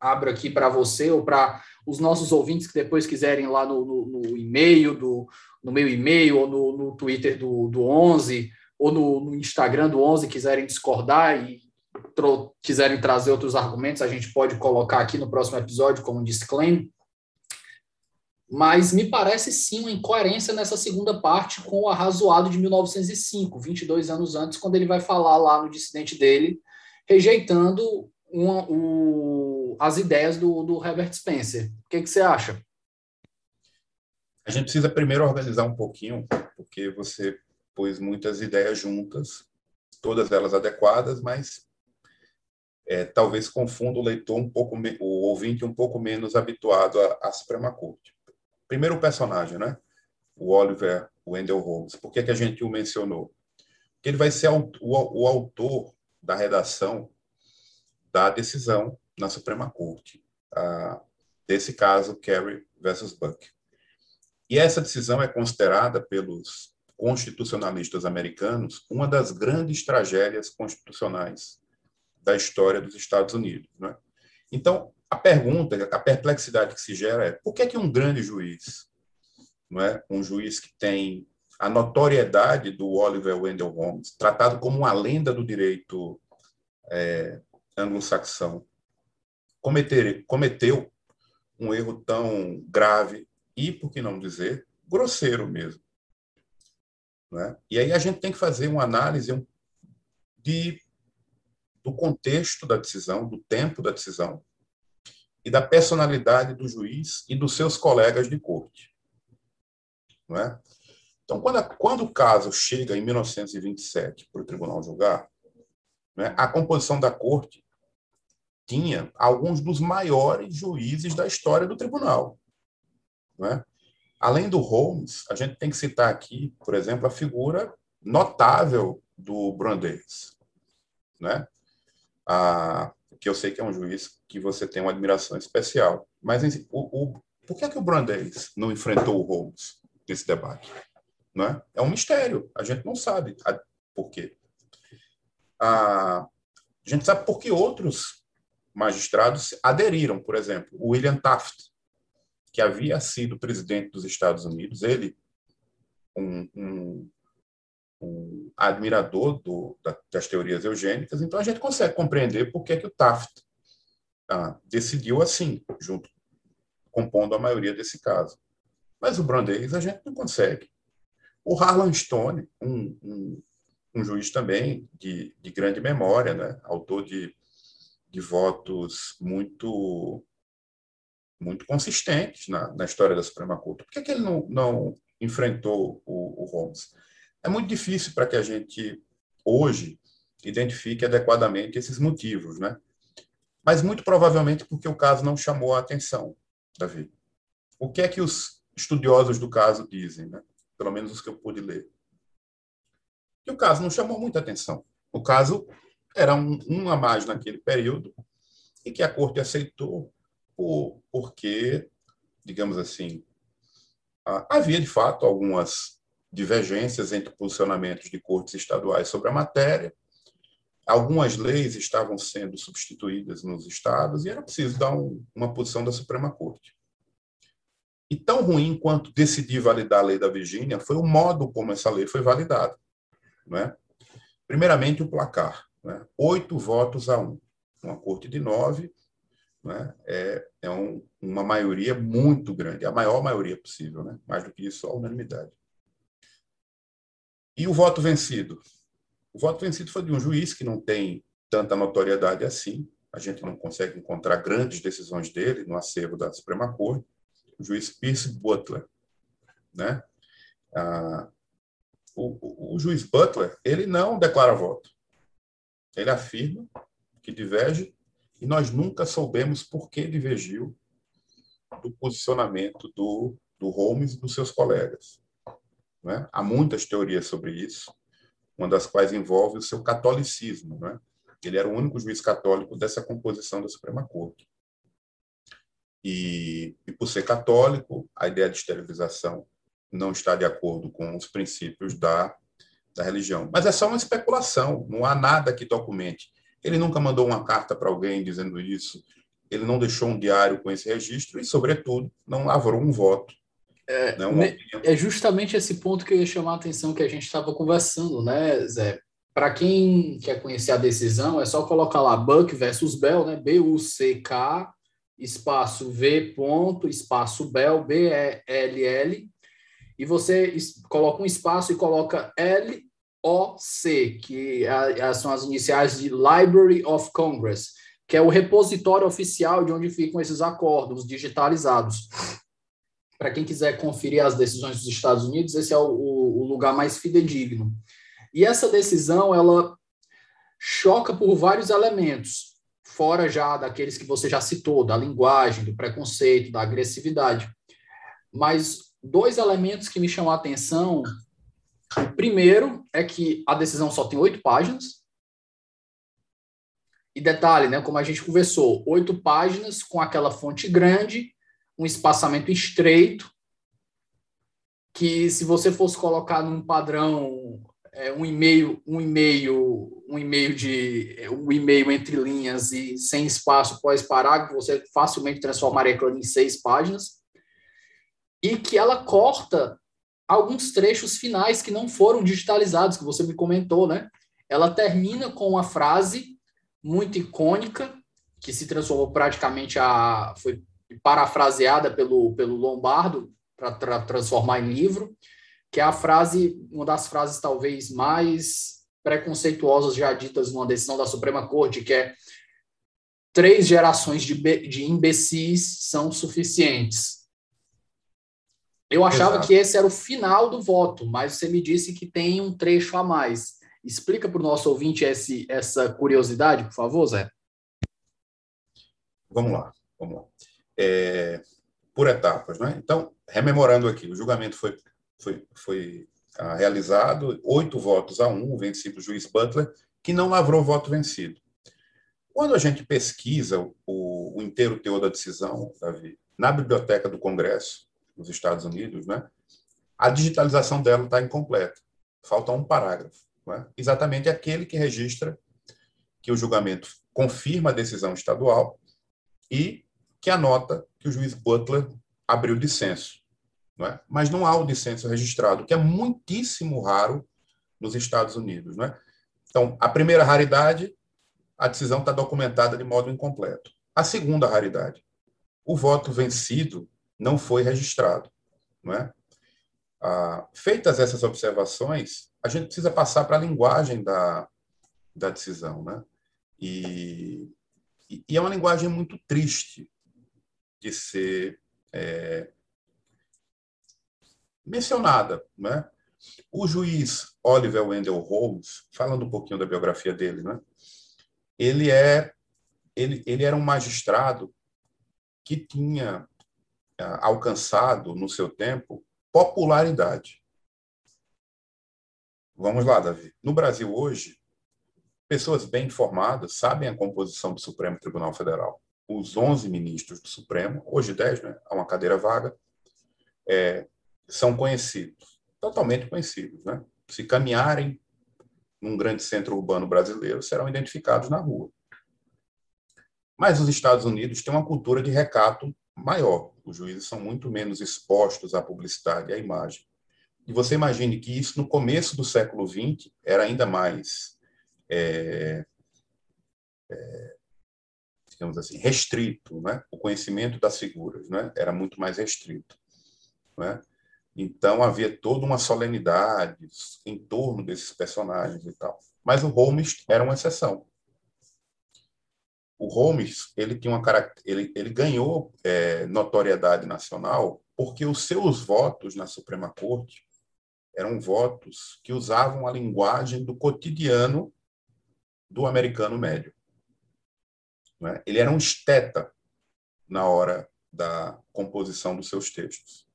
abro aqui para você ou para os nossos ouvintes que depois quiserem lá no, no, no e-mail, do, no meu e-mail, ou no, no Twitter do, do 11, ou no, Instagram do 11, quiserem discordar e tro, quiserem trazer outros argumentos, a gente pode colocar aqui no próximo episódio como um disclaimer. Mas me parece sim uma incoerência nessa segunda parte com o arrazoado de 1905, 22 anos antes, quando ele vai falar lá no dissidente dele, rejeitando uma, o, as ideias do, do Herbert Spencer. O que, que você acha? A gente precisa primeiro organizar um pouquinho, porque você pôs muitas ideias juntas, todas elas adequadas, mas é, talvez confunda o leitor um pouco, o ouvinte um pouco menos habituado à, à Suprema Corte. Primeiro o personagem, né? O Oliver Wendell Holmes. Por que, que a gente o mencionou? Porque ele vai ser o, o, o autor da redação da decisão na Suprema Corte, ah, desse caso Kerry versus Buck. E essa decisão é considerada pelos constitucionalistas americanos uma das grandes tragédias constitucionais da história dos Estados Unidos. Né? Então, a pergunta, a perplexidade que se gera é por que, é que um grande juiz, não é? um juiz que tem a notoriedade do Oliver Wendell Holmes, tratado como uma lenda do direito é, anglo-saxão cometer, cometeu um erro tão grave e, por que não dizer, grosseiro mesmo. Né? E aí a gente tem que fazer uma análise de, do contexto da decisão, do tempo da decisão e da personalidade do juiz e dos seus colegas de corte. Não é? Então, quando, a, quando o caso chega em 1927 para o tribunal julgar, né, a composição da corte tinha alguns dos maiores juízes da história do tribunal. Né? Além do Holmes, a gente tem que citar aqui, por exemplo, a figura notável do Brandeis, né? Ah, que eu sei que é um juiz que você tem uma admiração especial. Mas o, o, por que, é que o Brandeis não enfrentou o Holmes? nesse debate. Não é? é um mistério, a gente não sabe por quê. A, a gente sabe por que outros magistrados aderiram, por exemplo, o William Taft, que havia sido presidente dos Estados Unidos, ele, um, um, um admirador do, das teorias eugênicas, então a gente consegue compreender por que, que o Taft ah, decidiu assim, junto, compondo a maioria desse caso. Mas o Brandeis a gente não consegue. O Harlan Stone, um, um, um juiz também de, de, grande memória, né? autor de, de votos muito muito consistentes na, na história da Suprema Corte. Por que, que ele não, não enfrentou o, o Holmes? É muito difícil para que a gente, hoje, identifique adequadamente esses motivos, né? Mas muito provavelmente porque o caso não chamou a atenção, Davi. O que é que os estudiosos do caso dizem, né? Pelo menos os que eu pude ler. Que o caso não chamou muita atenção. O caso era um, um a mais naquele período e que a corte aceitou por, porque, digamos assim, havia de fato algumas divergências entre posicionamentos de cortes estaduais sobre a matéria. Algumas leis estavam sendo substituídas nos estados e era preciso dar um, uma posição da Suprema Corte. E tão ruim quanto decidir validar a lei da Virgínia foi o modo como essa lei foi validada. Não é? Primeiramente, o placar. É? Oito votos a um. Uma corte de nove né? é, é um, uma maioria muito grande, a maior maioria possível, né? mais do que isso, a unanimidade. E o voto vencido? O voto vencido foi de um juiz que não tem tanta notoriedade assim, a gente não consegue encontrar grandes decisões dele no acervo da Suprema Corte, o juiz Pierce Butler. Né? Ah, o, o, o juiz Butler ele não declara voto. Ele afirma que diverge e nós nunca soubemos por que divergiu do posicionamento do, do Holmes e dos seus colegas. Né? Há muitas teorias sobre isso, uma das quais envolve o seu catolicismo. Né? Ele era o único juiz católico dessa composição da Suprema Corte. E, e, por ser católico, a ideia de esterilização não está de acordo com os princípios da, da religião. Mas é só uma especulação, não há nada que documente. Ele nunca mandou uma carta para alguém dizendo isso, ele não deixou um diário com esse registro e, sobretudo, não lavrou um voto é, né, é justamente esse ponto que eu ia chamar a atenção que a gente estava conversando, né, Zé? Para quem quer conhecer a decisão, é só colocar lá Buck versus Bell, né? B-U-C-K, espaço V, ponto, espaço Bell, B-E-L-L, e você coloca um espaço e coloca L-O-C, que é, são as iniciais de Library of Congress, que é o repositório oficial de onde ficam esses acordos digitalizados para quem quiser conferir as decisões dos Estados Unidos, esse é o, o, lugar mais fidedigno. E essa decisão, ela choca por vários elementos, fora já daqueles que você já citou, da linguagem, do preconceito, da agressividade. Mas dois elementos que me chamam a atenção. O primeiro é que a decisão só tem oito páginas. E detalhe, né, como a gente conversou, oito páginas com aquela fonte grande um espaçamento estreito, que se você fosse colocar num padrão é, um e-mail, um e-mail, um e-mail de um e-mail entre linhas e sem espaço pós parágrafo, você facilmente transformaria aquilo em seis páginas, e que ela corta alguns trechos finais que não foram digitalizados, que você me comentou, né? Ela termina com uma frase muito icônica que se transformou praticamente a foi parafraseada pelo, pelo Lombardo para tra transformar em livro, que é a frase, uma das frases talvez mais preconceituosas já ditas numa decisão da Suprema Corte, que é três gerações de, de imbecis são suficientes. Eu achava Exato. que esse era o final do voto, mas você me disse que tem um trecho a mais. Explica para o nosso ouvinte esse, essa curiosidade, por favor, Zé. Vamos lá, vamos lá é, por etapas. Né? Então, rememorando aqui, o julgamento foi, foi, foi ah, realizado, oito votos a um, vencido o juiz Butler, que não lavrou voto vencido. Quando a gente pesquisa o, o inteiro teor da decisão, Davi, na biblioteca do Congresso, nos Estados Unidos, né, a digitalização dela está incompleta. Falta um parágrafo. É? Exatamente aquele que registra que o julgamento confirma a decisão estadual e que anota que o juiz Butler abriu dissenso. Não é? Mas não há o dissenso registrado, que é muitíssimo raro nos Estados Unidos. Não é? Então, a primeira raridade, a decisão está documentada de modo incompleto. A segunda raridade, o voto vencido não foi registrado. Não é? Ah, feitas essas observações, a gente precisa passar para a linguagem da, da decisão. Né? E, e é uma linguagem muito triste de ser é, mencionada. Né? O juiz Oliver Wendell Holmes, falando um pouquinho da biografia dele, né? ele, é, ele, ele era um magistrado que tinha alcançado, no seu tempo, popularidade. Vamos lá, Davi. No Brasil hoje, pessoas bem informadas sabem a composição do Supremo Tribunal Federal. Os 11 ministros do Supremo, hoje 10, né? há uma cadeira vaga, é, são conhecidos, totalmente conhecidos. Né? Se caminharem num grande centro urbano brasileiro, serão identificados na rua. Mas os Estados Unidos têm uma cultura de recato maior. Os juízes são muito menos expostos à publicidade e à imagem. E você imagine que isso, no começo do século XX, era ainda mais, é, é, digamos assim, restrito. Né? O conhecimento das figuras né? era muito mais restrito. Né? Então, havia toda uma solenidade em torno desses personagens e tal. Mas o Holmes era uma exceção o Holmes ele tinha uma ele, ele ganhou é, notoriedade nacional porque os seus votos na Suprema Corte eram votos que usavam a linguagem do cotidiano do americano médio. É? Ele era um esteta na hora da composição dos seus textos.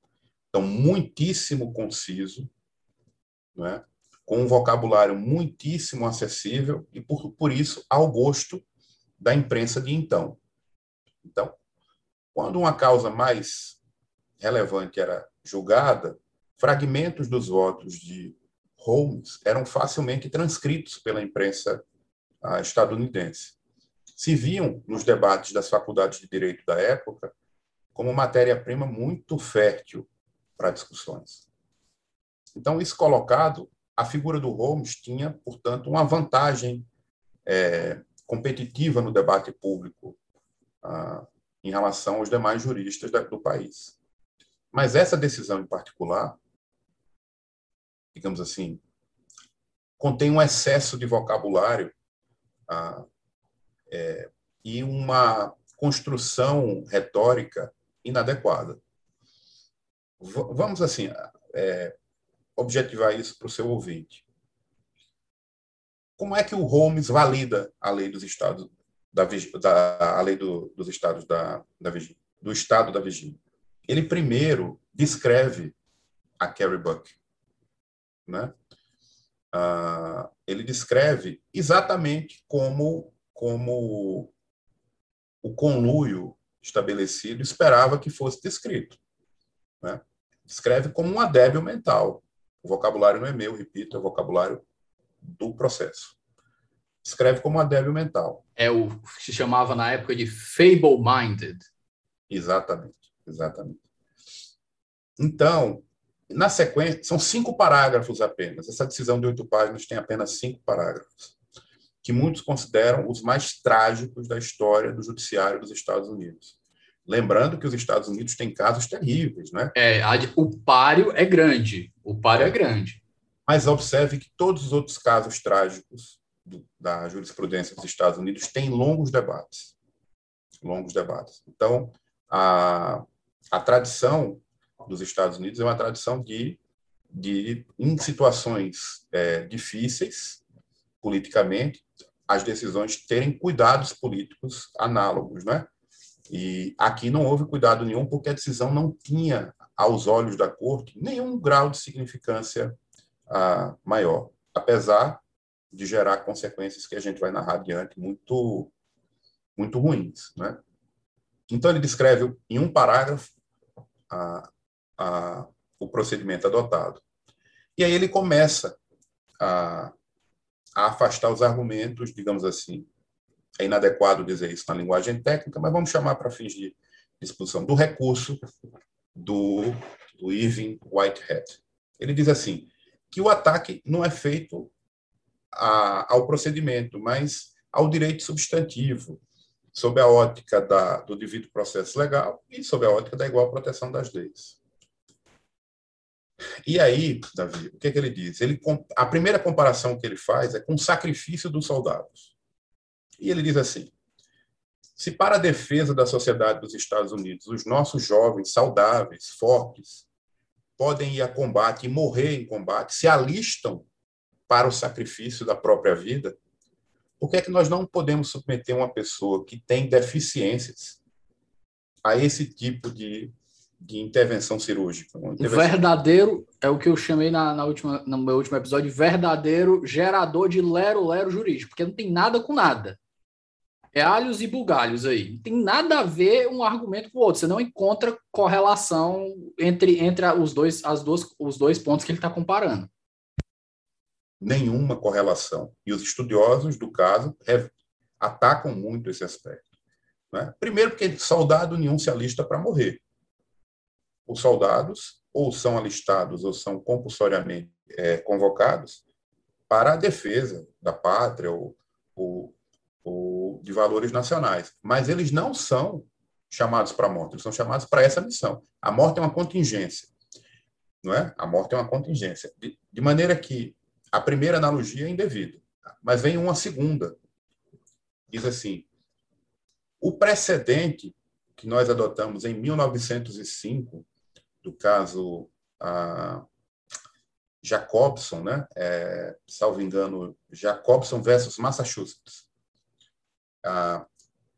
Então, muitíssimo conciso, é? com um vocabulário muitíssimo acessível e, por, por isso, ao gosto da imprensa de então. Então, quando uma causa mais relevante era julgada, fragmentos dos votos de Holmes eram facilmente transcritos pela imprensa ah, estadunidense. Se viam nos debates das faculdades de direito da época como matéria-prima muito fértil para discussões. Então, isso colocado, a figura do Holmes tinha, portanto, uma vantagem é, competitiva no debate público ah, em relação aos demais juristas do país. Mas essa decisão em particular, digamos assim, contém um excesso de vocabulário ah, é, e uma construção retórica inadequada. V vamos assim é, objetivar isso para o seu ouvinte como é que o Holmes valida a lei dos estados da, da a lei do, dos estados da, da Virgínia, do estado da Virgínia? Ele primeiro descreve a Carrie Buck, né? Ah, ele descreve exatamente como como o conluio estabelecido esperava que fosse descrito. Né? Descreve como uma débil mental. O vocabulário não é meu, repito, é vocabulário do processo. Escreve como uma débil mental. É o que se chamava na época de feeble-minded. Exatamente, exatamente. Então, na sequência, são cinco parágrafos apenas. Essa decisão de oito páginas tem apenas cinco parágrafos, que muitos consideram os mais trágicos da história do judiciário dos Estados Unidos. Lembrando que os Estados Unidos têm casos terríveis, né? É, o páreo é grande. O páreo é, é grande. Mas observe que todos os outros casos trágicos do, da jurisprudência dos Estados Unidos têm longos debates. Longos debates. Então, a, a tradição dos Estados Unidos é uma tradição de, de em situações é, difíceis, politicamente, as decisões terem cuidados políticos análogos, né? E aqui não houve cuidado nenhum, porque a decisão não tinha, aos olhos da corte, nenhum grau de significância maior, apesar de gerar consequências que a gente vai narrar adiante muito muito ruins, né? Então ele descreve em um parágrafo a, a, o procedimento adotado. E aí ele começa a, a afastar os argumentos, digamos assim, é inadequado dizer isso na linguagem técnica, mas vamos chamar para fins de discussão, do recurso do, do Irving Whitehead. Ele diz assim, que o ataque não é feito a, ao procedimento, mas ao direito substantivo, sob a ótica da, do devido processo legal e sob a ótica da igual proteção das leis. E aí, Davi, o que, é que ele diz? Ele, a primeira comparação que ele faz é com o sacrifício dos soldados. E ele diz assim: se para a defesa da sociedade dos Estados Unidos os nossos jovens saudáveis, fortes, podem ir a combate e morrer em combate, se alistam para o sacrifício da própria vida, por que é que nós não podemos submeter uma pessoa que tem deficiências a esse tipo de, de intervenção cirúrgica? Intervenção... Verdadeiro, é o que eu chamei na, na última, no meu último episódio, verdadeiro gerador de lero-lero jurídico, porque não tem nada com nada. É alhos e bugalhos aí. Não tem nada a ver um argumento com o outro. Você não encontra correlação entre, entre os, dois, as duas, os dois pontos que ele está comparando. Nenhuma correlação. E os estudiosos do caso atacam muito esse aspecto. Né? Primeiro, porque soldado nenhum se alista para morrer. Os soldados ou são alistados ou são compulsoriamente é, convocados para a defesa da pátria ou, ou ou de valores nacionais. Mas eles não são chamados para a morte, eles são chamados para essa missão. A morte é uma contingência, não é? A morte é uma contingência. De, de maneira que a primeira analogia é indevida, mas vem uma segunda. Diz assim: o precedente que nós adotamos em 1905, do caso a Jacobson, né? É, salvo engano, Jacobson versus Massachusetts,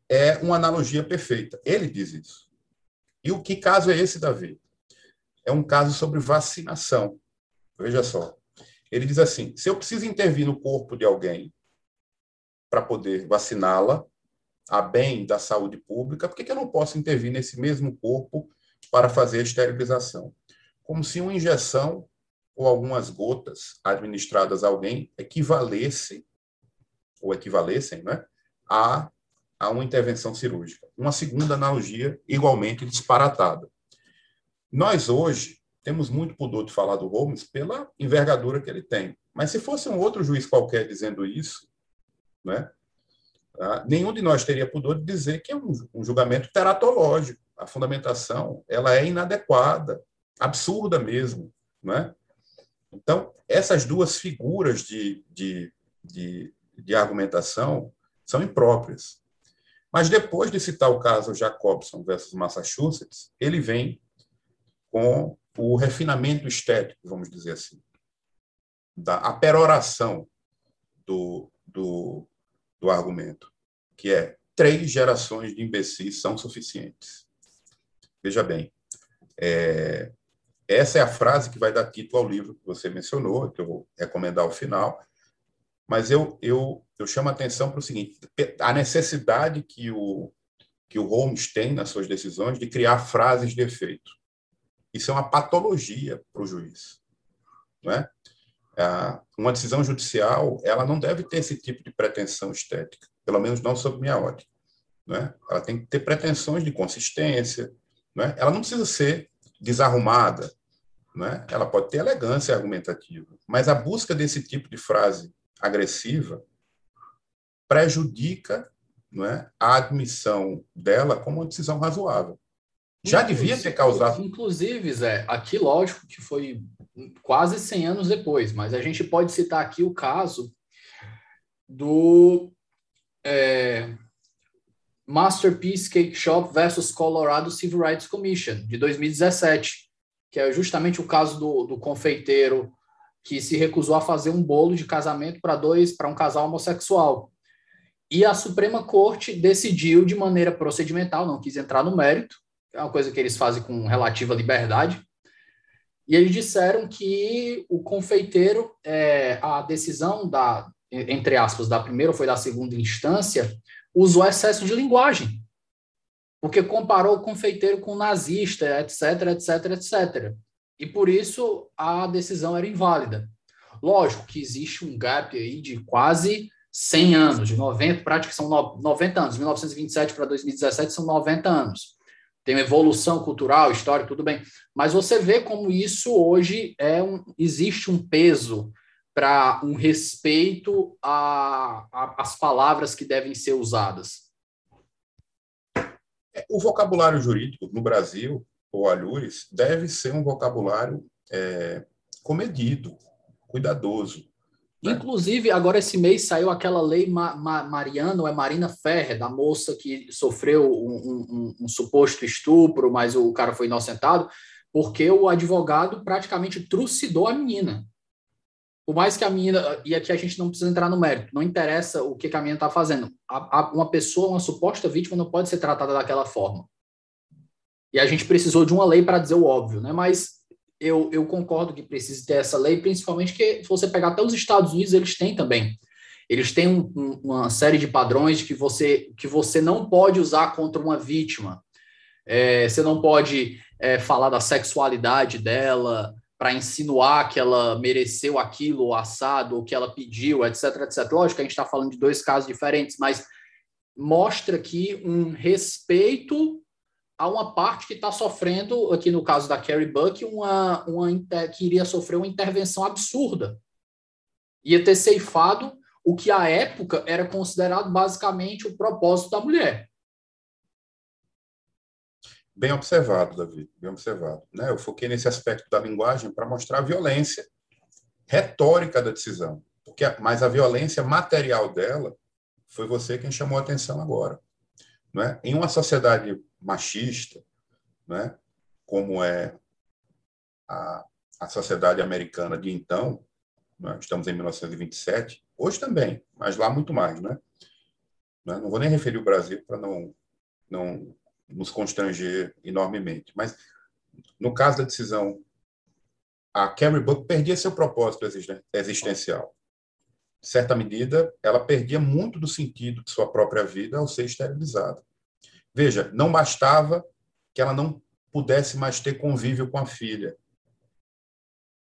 é uma analogia perfeita. Ele diz isso. E o que caso é esse, Davi? É um caso sobre vacinação. Veja só. Ele diz assim: se eu preciso intervir no corpo de alguém para poder vaciná-la a bem da saúde pública, por que, que eu não posso intervir nesse mesmo corpo para fazer a esterilização? Como se uma injeção ou algumas gotas administradas a alguém equivalesse ou equivalessem, né, a, a uma intervenção cirúrgica. Uma segunda analogia, igualmente disparatada. Nós, hoje, temos muito pudor de falar do Holmes pela envergadura que ele tem. Mas se fosse um outro juiz qualquer dizendo isso, né, ah, nenhum de nós teria pudor de dizer que é um, um julgamento teratológico. A fundamentação ela é inadequada, absurda mesmo. Né? Então, essas duas figuras de, de, de, de argumentação são impróprias. Mas depois de citar o caso Jacobson versus Massachusetts, ele vem com o refinamento estético, vamos dizer assim, da a peroração do, do, do argumento, que é três gerações de imbecis são suficientes. Veja bem, é, essa é a frase que vai dar título ao livro que você mencionou, que eu vou recomendar ao final, mas eu, eu, eu chamo a atenção para o seguinte: a necessidade que o, que o Holmes tem nas suas decisões de criar frases de efeito. Isso é uma patologia para o juiz. Não é? Uma decisão judicial ela não deve ter esse tipo de pretensão estética, pelo menos não sob minha ótica. Não é? Ela tem que ter pretensões de consistência. Não é? Ela não precisa ser desarrumada. Não é? Ela pode ter elegância argumentativa, mas a busca desse tipo de frase agressiva prejudica é, a admissão dela como uma decisão razoável. Já inclusive, devia ter causado. Inclusive, Zé, aqui, lógico que foi quase 100 anos depois, mas a gente pode citar aqui o caso do é, Masterpiece Cake Shop versus Colorado Civil Rights Commission, de 2017, que é justamente o caso do, do confeiteiro que se recusou a fazer um bolo de casamento para dois, para um casal homossexual. E a Suprema Corte decidiu de maneira procedimental, não quis entrar no mérito, é uma coisa que eles fazem com relativa liberdade. E eles disseram que o confeiteiro, é, a decisão da, entre aspas, da primeira ou foi da segunda instância, usou excesso de linguagem, porque comparou o confeiteiro com o nazista, etc, etc, etc. e por isso a decisão era inválida. Lógico que existe um gap aí de quase 100 anos, de 90, prática são 90 anos, 1927 para 2017 são 90 anos. Tem evolução cultural, histórica, tudo bem. Mas você vê como isso hoje é um, existe um peso para um respeito às palavras que devem ser usadas. É, o vocabulário jurídico no Brasil, ou Alures, deve ser um vocabulário é, comedido, cuidadoso. Né? Inclusive, agora esse mês saiu aquela lei Ma Ma Mariana, ou é Marina Ferrer, da moça que sofreu um, um, um, suposto estupro, mas o cara foi inocentado, porque o advogado praticamente trucidou a menina. Por mais que a menina, e aqui a gente não precisa entrar no mérito, não interessa o que a menina está fazendo. A, a, uma pessoa, uma suposta vítima, não pode ser tratada daquela forma. E a gente precisou de uma lei para dizer o óbvio, né? Mas eu, eu concordo que precisa ter essa lei, principalmente que se você pegar até os Estados Unidos, eles têm também. Eles têm um, um, uma série de padrões que você, que você não pode usar contra uma vítima. É, você não pode é, falar da sexualidade dela para insinuar que ela mereceu aquilo, assado, ou que ela pediu, etc, etc. Lógico a gente está falando de dois casos diferentes, mas mostra aqui um respeito a uma parte que está sofrendo, aqui no caso da Carrie Buck, uma, uma, que iria sofrer uma intervenção absurda. Ia ter ceifado o que à época era considerado basicamente o propósito da mulher. Bem observado, Davi, bem observado. Né? Eu foquei nesse aspecto da linguagem para mostrar a violência retórica da decisão, porque mas a violência material dela foi você quem chamou a atenção agora. Não é? Em uma sociedade machista, né, como é a, a sociedade americana de então, né, estamos em 1927, hoje também, mas lá muito mais. Né? né? Não vou nem referir o Brasil para não, não nos constranger enormemente. Mas, no caso da decisão, a Carrie Buck perdia seu propósito existencial. Em certa medida, ela perdia muito do sentido de sua própria vida ao ser esterilizada. Veja, não bastava que ela não pudesse mais ter convívio com a filha.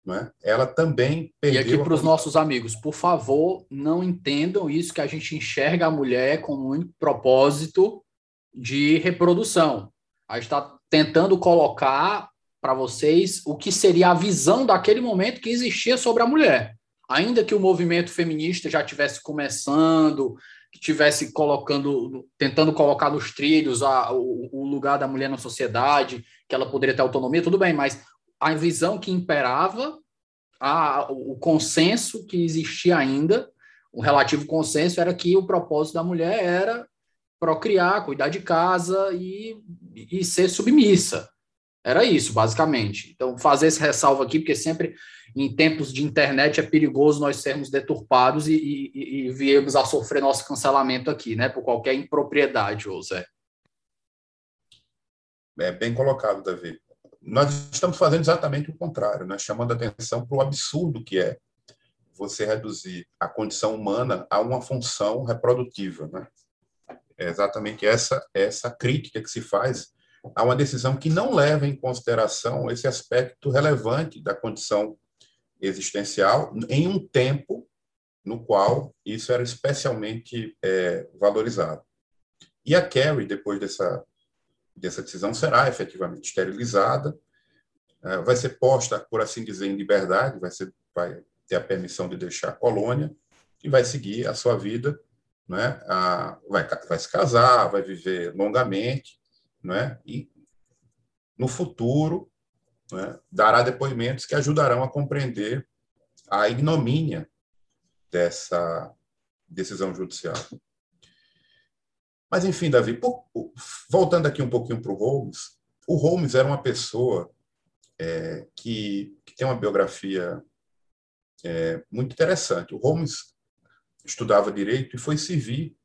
É? Ela também perdeu. E aqui para os nossos amigos, por favor, não entendam isso que a gente enxerga a mulher com um propósito de reprodução. A gente está tentando colocar para vocês o que seria a visão daquele momento que existia sobre a mulher. Ainda que o movimento feminista já tivesse começando, que tivesse colocando, tentando colocar nos trilhos a, o, o, lugar da mulher na sociedade, que ela poderia ter autonomia, tudo bem, mas a visão que imperava, a, o consenso que existia ainda, o relativo consenso era que o propósito da mulher era procriar, cuidar de casa e, e ser submissa. Era isso, basicamente. Então, fazer esse ressalvo aqui, porque sempre em tempos de internet é perigoso nós sermos deturpados e, e, e viemos a sofrer nosso cancelamento aqui, né? Por qualquer impropriedade, José. É bem colocado, Davi. Nós estamos fazendo exatamente o contrário, né? chamando a atenção para o absurdo que é você reduzir a condição humana a uma função reprodutiva. Né? É exatamente essa, essa crítica que se faz a uma decisão que não leva em consideração esse aspecto relevante da condição existencial em um tempo no qual isso era especialmente é, valorizado. E a Carrie, depois dessa, dessa decisão, será efetivamente esterilizada, é, vai ser posta, por assim dizer, em liberdade, vai, ser, vai ter a permissão de deixar a colônia e vai seguir a sua vida né? A, vai, vai se casar, vai viver longamente, né? e no futuro né, dará depoimentos que ajudarão a compreender a ignomínia dessa decisão judicial. Mas, enfim, Davi, por, voltando aqui um pouquinho para o Holmes, o Holmes era uma pessoa é, que, que, tem uma biografia é, muito interessante. O Holmes estudava direito e foi servir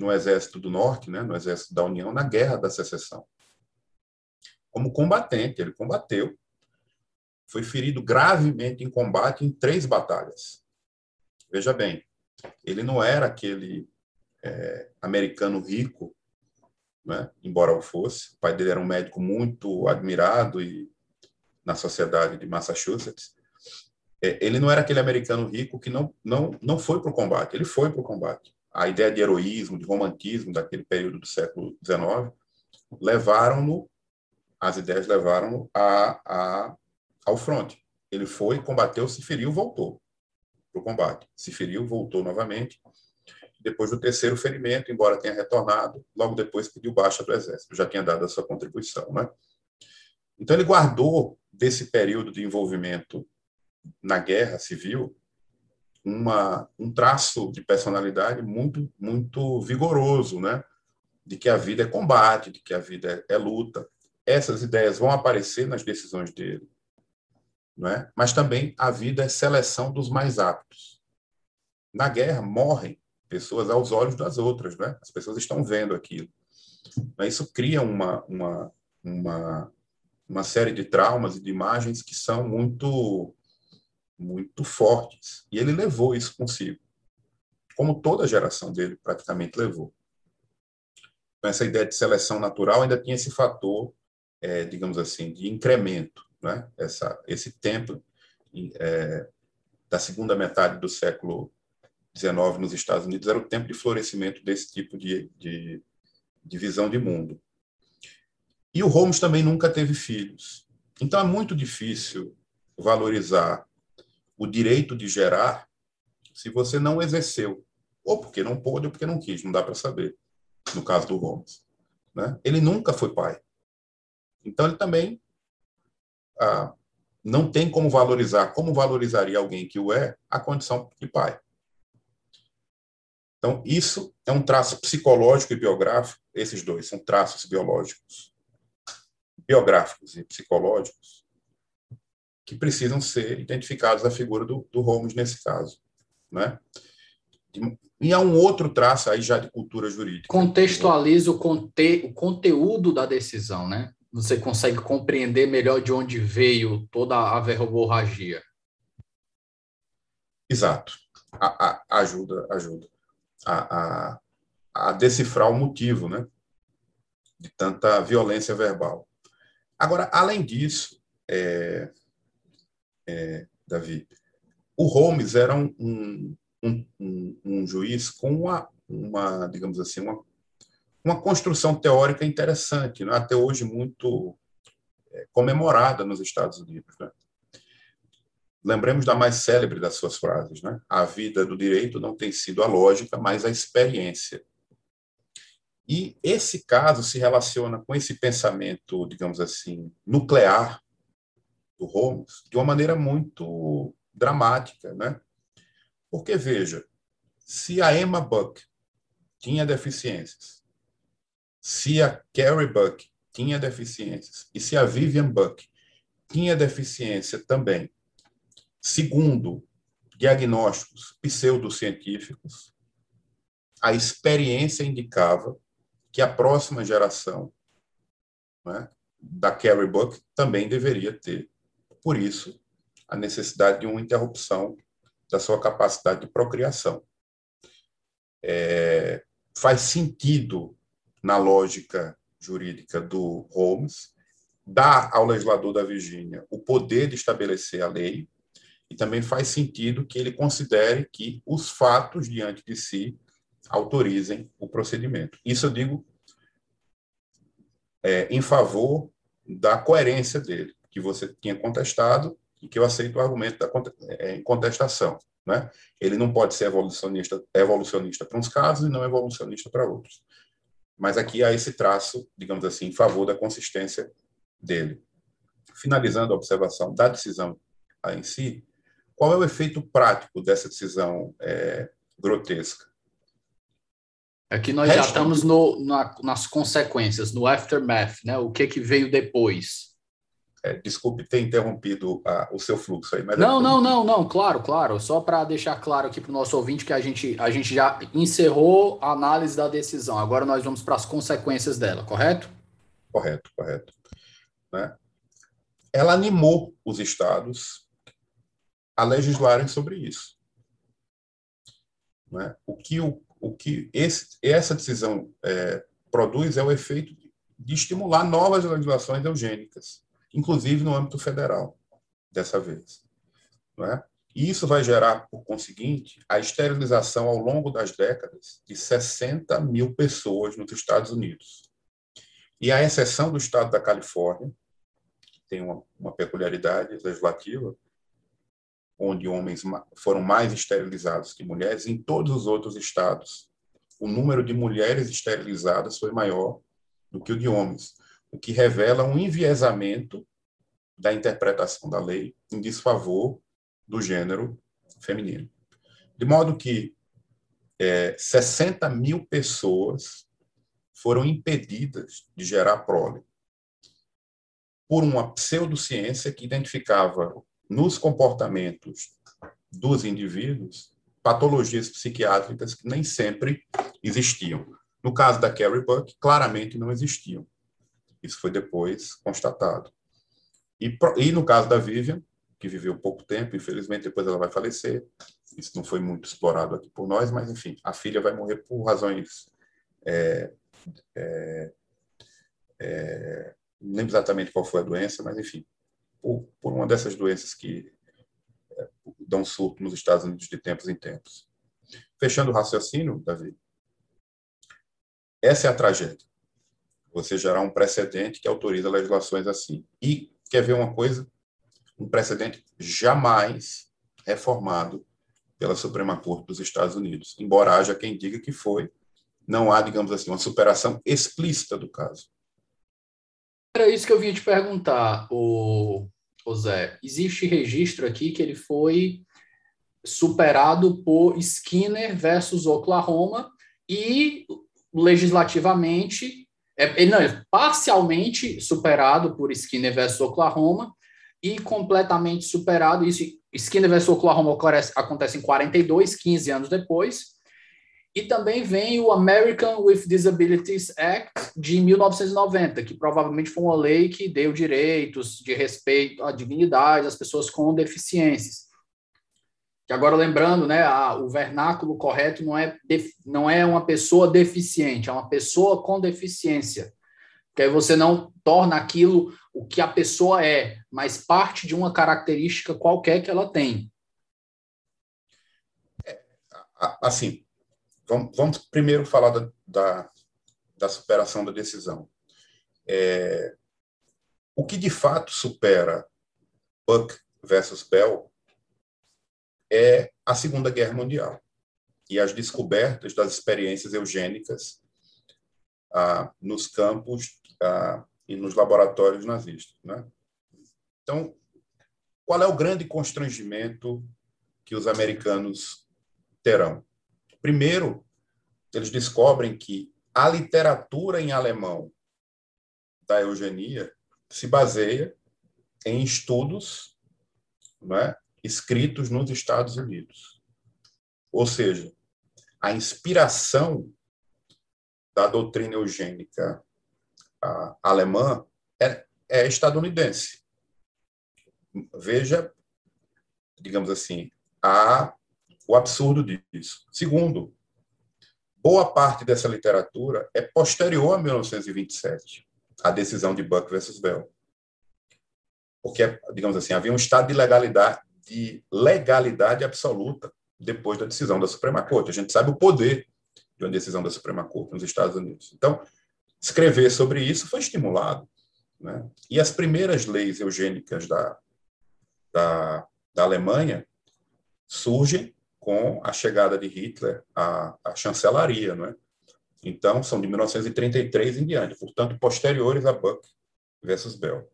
no Exército do Norte, né, no Exército da União, na Guerra da Secessão. Como combatente, ele combateu. Foi ferido gravemente em combate em três batalhas. Veja bem, ele não era aquele é, americano rico, né, embora o fosse. O pai dele era um médico muito admirado e na sociedade de Massachusetts, é, ele não era aquele americano rico que não, não, não foi para o combate, ele foi para o combate. A ideia de heroísmo, de romantismo daquele período do século XIX levaram-no, as ideias levaram-no a, a, ao fronte. Ele foi, combateu, se feriu, voltou para o combate. Se feriu, voltou novamente. Depois do terceiro ferimento, embora tenha retornado, logo depois pediu baixa do exército. Já tinha dado a sua contribuição, né? Então ele guardou desse período de envolvimento na guerra civil uma, um traço de personalidade muito muito vigoroso, né? De que a vida é combate, de que a vida é, é luta. Essas ideias vão aparecer nas decisões dele, é? Mas também a vida é seleção dos mais aptos. Na guerra morrem pessoas aos olhos das outras, né? As pessoas estão vendo aquilo. Isso cria uma uma uma uma série de traumas e de imagens que são muito muito fortes. E ele levou isso consigo, como toda a geração dele praticamente levou. Então, essa ideia de seleção natural ainda tinha esse fator, é, digamos assim, de incremento, né? Essa, esse tempo é, da segunda metade do século XIX nos Estados Unidos era o tempo de florescimento desse tipo de, de, de visão de mundo. E o Holmes também nunca teve filhos. Então é muito difícil valorizar o direito de gerar se você não exerceu, ou porque não pôde ou porque não quis, não dá para saber, no caso do Holmes. Né? Ele nunca foi pai. Então ele também ah, não tem como valorizar, como valorizaria alguém que o é, a condição de pai. Então, isso é um traço psicológico e biográfico, esses dois são traços biológicos biográficos e psicológicos que precisam ser identificados na figura do, do Holmes nesse caso, né? E há um outro traço aí já de cultura jurídica. Contextualiza o, conte, o conteúdo da decisão, né? Você consegue compreender melhor de onde veio toda a verborragia. Exato. A, a, ajuda, ajuda. A, a, a decifrar o motivo, né? De tanta violência verbal. Agora, além disso, é, é, Davi, o Holmes era um, um, um, um juiz com uma, uma, digamos assim, uma, uma construção teórica interessante, né? até hoje muito é, comemorada nos Estados Unidos. Né? Lembremos da mais célebre das suas frases: né? a vida do direito não tem sido a lógica, mas a experiência. E esse caso se relaciona com esse pensamento, digamos assim, nuclear do Holmes de uma maneira muito dramática, né? Porque veja, se a Emma Buck tinha deficiências, se a Carrie Buck tinha deficiências e se a Vivian Buck tinha deficiência também, segundo diagnósticos pseudocientíficos, a experiência indicava que a próxima geração né, da Carrie Buck também deveria ter. Por isso, a necessidade de uma interrupção da sua capacidade de procriação. É, faz sentido, na lógica jurídica do Holmes, dar ao legislador da Virgínia o poder de estabelecer a lei, e também faz sentido que ele considere que os fatos diante de si autorizem o procedimento. Isso eu digo é, em favor da coerência dele, que você tinha contestado e que eu aceito o argumento da é, contestação. Né? Ele não pode ser evolucionista, evolucionista para uns casos e não evolucionista para outros. Mas aqui há esse traço, digamos assim, em favor da consistência dele. Finalizando a observação da decisão em si, qual é o efeito prático dessa decisão é, grotesca? Aqui nós já estamos no, na, nas consequências, no aftermath, né? O que que veio depois? É, desculpe ter interrompido a, o seu fluxo aí, mas não, é... não, não, não, claro, claro. Só para deixar claro aqui para o nosso ouvinte que a gente, a gente já encerrou a análise da decisão. Agora nós vamos para as consequências dela, correto? Correto, correto. Né? Ela animou os estados a legislarem sobre isso. Né? O que o o que esse, essa decisão é, produz é o efeito de estimular novas legislações eugênicas. Inclusive no âmbito federal, dessa vez. Não é? E isso vai gerar, por conseguinte, a esterilização ao longo das décadas de 60 mil pessoas nos Estados Unidos. E a exceção do estado da Califórnia, tem uma, uma peculiaridade legislativa, onde homens foram mais esterilizados que mulheres, em todos os outros estados, o número de mulheres esterilizadas foi maior do que o de homens, o que revela um enviesamento da interpretação da lei em desfavor do gênero feminino. De modo que é, 60 mil pessoas foram impedidas de gerar prole por uma pseudociência que identificava nos comportamentos dos indivíduos patologias psiquiátricas que nem sempre existiam. No caso da Carrie Buck, claramente não existiam. Isso foi depois constatado. E, e no caso da Vivian, que viveu pouco tempo, infelizmente depois ela vai falecer. Isso não foi muito explorado aqui por nós, mas enfim, a filha vai morrer por razões. É, é, é, não lembro exatamente qual foi a doença, mas enfim, por, por uma dessas doenças que é, dão surto nos Estados Unidos de tempos em tempos. Fechando o raciocínio, Davi, essa é a tragédia. Você gerar um precedente que autoriza legislações assim. E quer ver uma coisa? um precedente jamais reformado pela Suprema Corte dos Estados Unidos, embora haja quem diga que foi. Não há, digamos assim, uma superação explícita do caso. Era isso que eu vinha te perguntar, o, o Zé. Existe registro aqui que ele foi superado por Skinner versus Oklahoma e legislativamente, é, não, é parcialmente superado por Skinner versus Oklahoma e completamente superado. Isso, Skinner vs Oklahoma acontece em 42, 15 anos depois. E também vem o American with Disabilities Act de 1990, que provavelmente foi uma lei que deu direitos de respeito à dignidade das pessoas com deficiências. Que agora lembrando, né, a, o vernáculo correto não é, não é uma pessoa deficiente, é uma pessoa com deficiência. Porque aí você não torna aquilo o que a pessoa é, mas parte de uma característica qualquer que ela tem. É, assim, vamos, vamos, primeiro falar da, da, da superação da decisão. É, o que de fato supera Buck versus Bell é a Segunda Guerra Mundial e as descobertas das experiências eugênicas ah, nos campos ah, e nos laboratórios nazistas. Né? Então, qual é o grande constrangimento que os americanos terão? Primeiro, eles descobrem que a literatura em alemão da eugenia se baseia em estudos né, escritos nos Estados Unidos. Ou seja, a inspiração da doutrina eugênica alemã é, é estadunidense. Veja, digamos assim, a, o absurdo disso. Segundo, boa parte dessa literatura é posterior a 1927, a decisão de Buck versus Bell. Porque, digamos assim, havia um estado de legalidade, de legalidade absoluta depois da decisão da Suprema Corte. A gente sabe o poder de uma decisão da Suprema Corte nos Estados Unidos. Então, escrever sobre isso foi estimulado. Né? E as primeiras leis eugênicas da, da, da Alemanha surgem com a chegada de Hitler à, à chancelaria. Né? Então, são de 1933 em diante, portanto, posteriores a Buck versus Bell.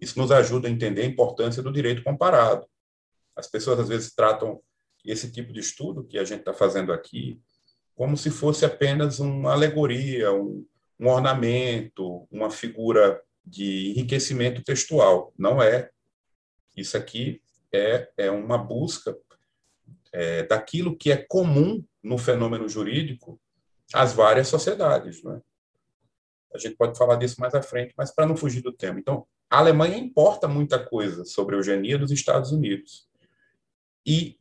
Isso nos ajuda a entender a importância do direito comparado. As pessoas, às vezes, tratam esse tipo de estudo que a gente está fazendo aqui como se fosse apenas uma alegoria, um, um ornamento, uma figura de enriquecimento textual. Não é. Isso aqui é, é uma busca é, daquilo que é comum no fenômeno jurídico às várias sociedades. Né? A gente pode falar disso mais à frente, mas para não fugir do tema. Então, a Alemanha importa muita coisa sobre a eugenia dos Estados Unidos. E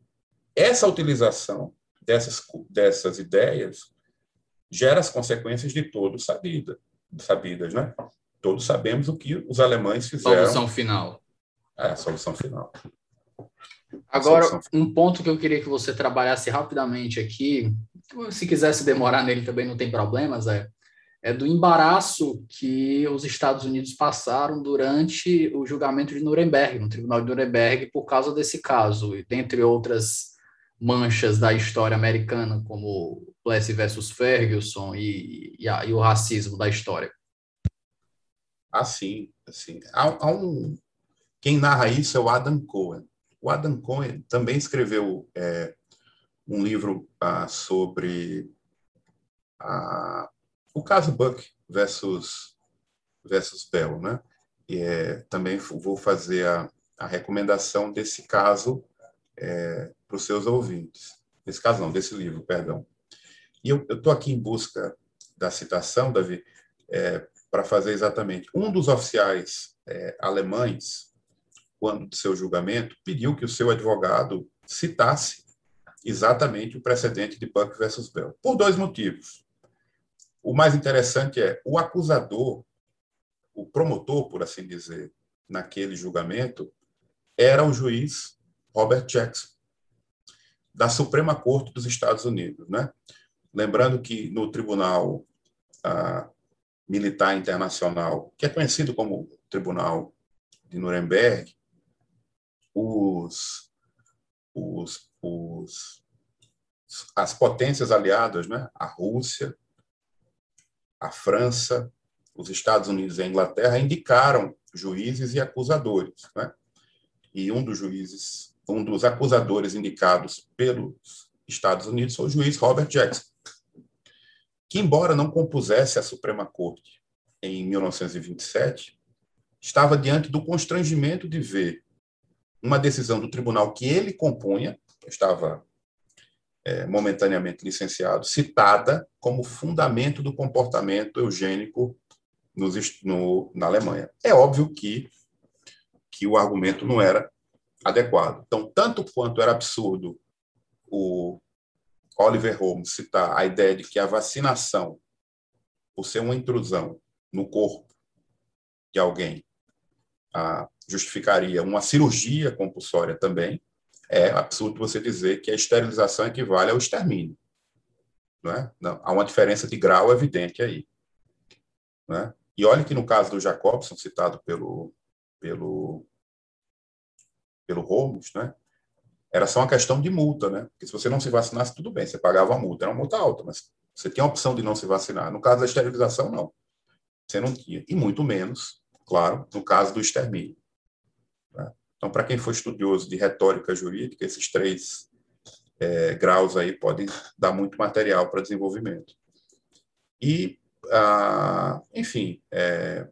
essa utilização dessas, dessas ideias gera as consequências de todos sabida, sabidas, né? todos sabemos o que os alemães fizeram. Solução final. É, solução final. Agora, solução um ponto que eu queria que você trabalhasse rapidamente aqui, se quisesse demorar nele também não tem problemas, é, é do embaraço que os Estados Unidos passaram durante o julgamento de Nuremberg, no Tribunal de Nuremberg, por causa desse caso, e dentre outras manchas da história americana, como Plessy versus Ferguson e, e, a, e, o racismo da história. Ah, sim. Assim, há, há, um... Quem narra isso é o Adam Cohen. O Adam Cohen também escreveu é, um livro ah, sobre ah, o caso Buck versus, versus Bell, né? E, é, também vou fazer a, a recomendação desse caso é, para os seus ouvintes. Desse caso não, desse livro, perdão. E eu estou aqui em busca da citação, Davi, é, para fazer exatamente. Um dos oficiais é, alemães, quando do seu julgamento, pediu que o seu advogado citasse exatamente o precedente de Buck versus Bell, por dois motivos. O mais interessante é o acusador, o promotor, por assim dizer, naquele julgamento, era o juiz Robert Jackson, da Suprema Corte dos Estados Unidos. Né? Lembrando que no Tribunal ah, Militar Internacional, que é conhecido como Tribunal de Nuremberg, os, os, os, as potências aliadas, né? a Rússia, a França, os Estados Unidos e a Inglaterra indicaram juízes e acusadores. Né? E um dos juízes um dos acusadores indicados pelos Estados Unidos foi o juiz Robert Jackson, que, embora não compusesse a Suprema Corte em 1927, estava diante do constrangimento de ver uma decisão do tribunal que ele compunha, estava é, momentaneamente licenciado, citada como fundamento do comportamento eugênico nos, no, na Alemanha. É óbvio que, que o argumento não era adequado. Então, tanto quanto era absurdo o Oliver Holmes citar a ideia de que a vacinação, por ser uma intrusão no corpo de alguém, justificaria uma cirurgia compulsória também, é absurdo você dizer que a esterilização equivale ao extermínio. Não é? Não, há uma diferença de grau evidente aí. É? E olha que no caso do Jacobson, citado pelo, pelo pelo Holmes, né? Era só uma questão de multa, né? Porque se você não se vacinasse, tudo bem, você pagava a multa, era uma multa alta, mas você tinha a opção de não se vacinar. No caso da esterilização, não. Você não tinha. E muito menos, claro, no caso do extermínio. Então, para quem for estudioso de retórica jurídica, esses três é, graus aí podem dar muito material para desenvolvimento. E, ah, enfim, é,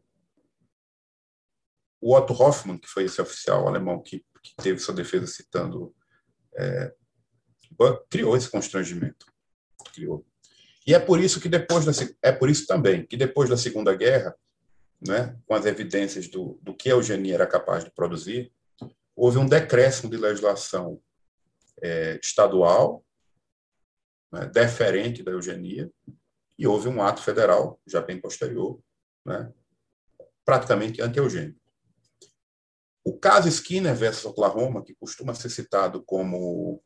o Otto Hoffmann, que foi esse oficial alemão que que teve sua defesa citando é, criou esse constrangimento. Criou. E é por isso que depois da, é por isso também que depois da Segunda Guerra, né, com as evidências do, do que a eugenia era capaz de produzir, houve um decréscimo de legislação é, estadual né, deferente da eugenia e houve um ato federal já bem posterior, né, praticamente anti-eugênico. O caso Skinner versus Oklahoma, que costuma ser citado como,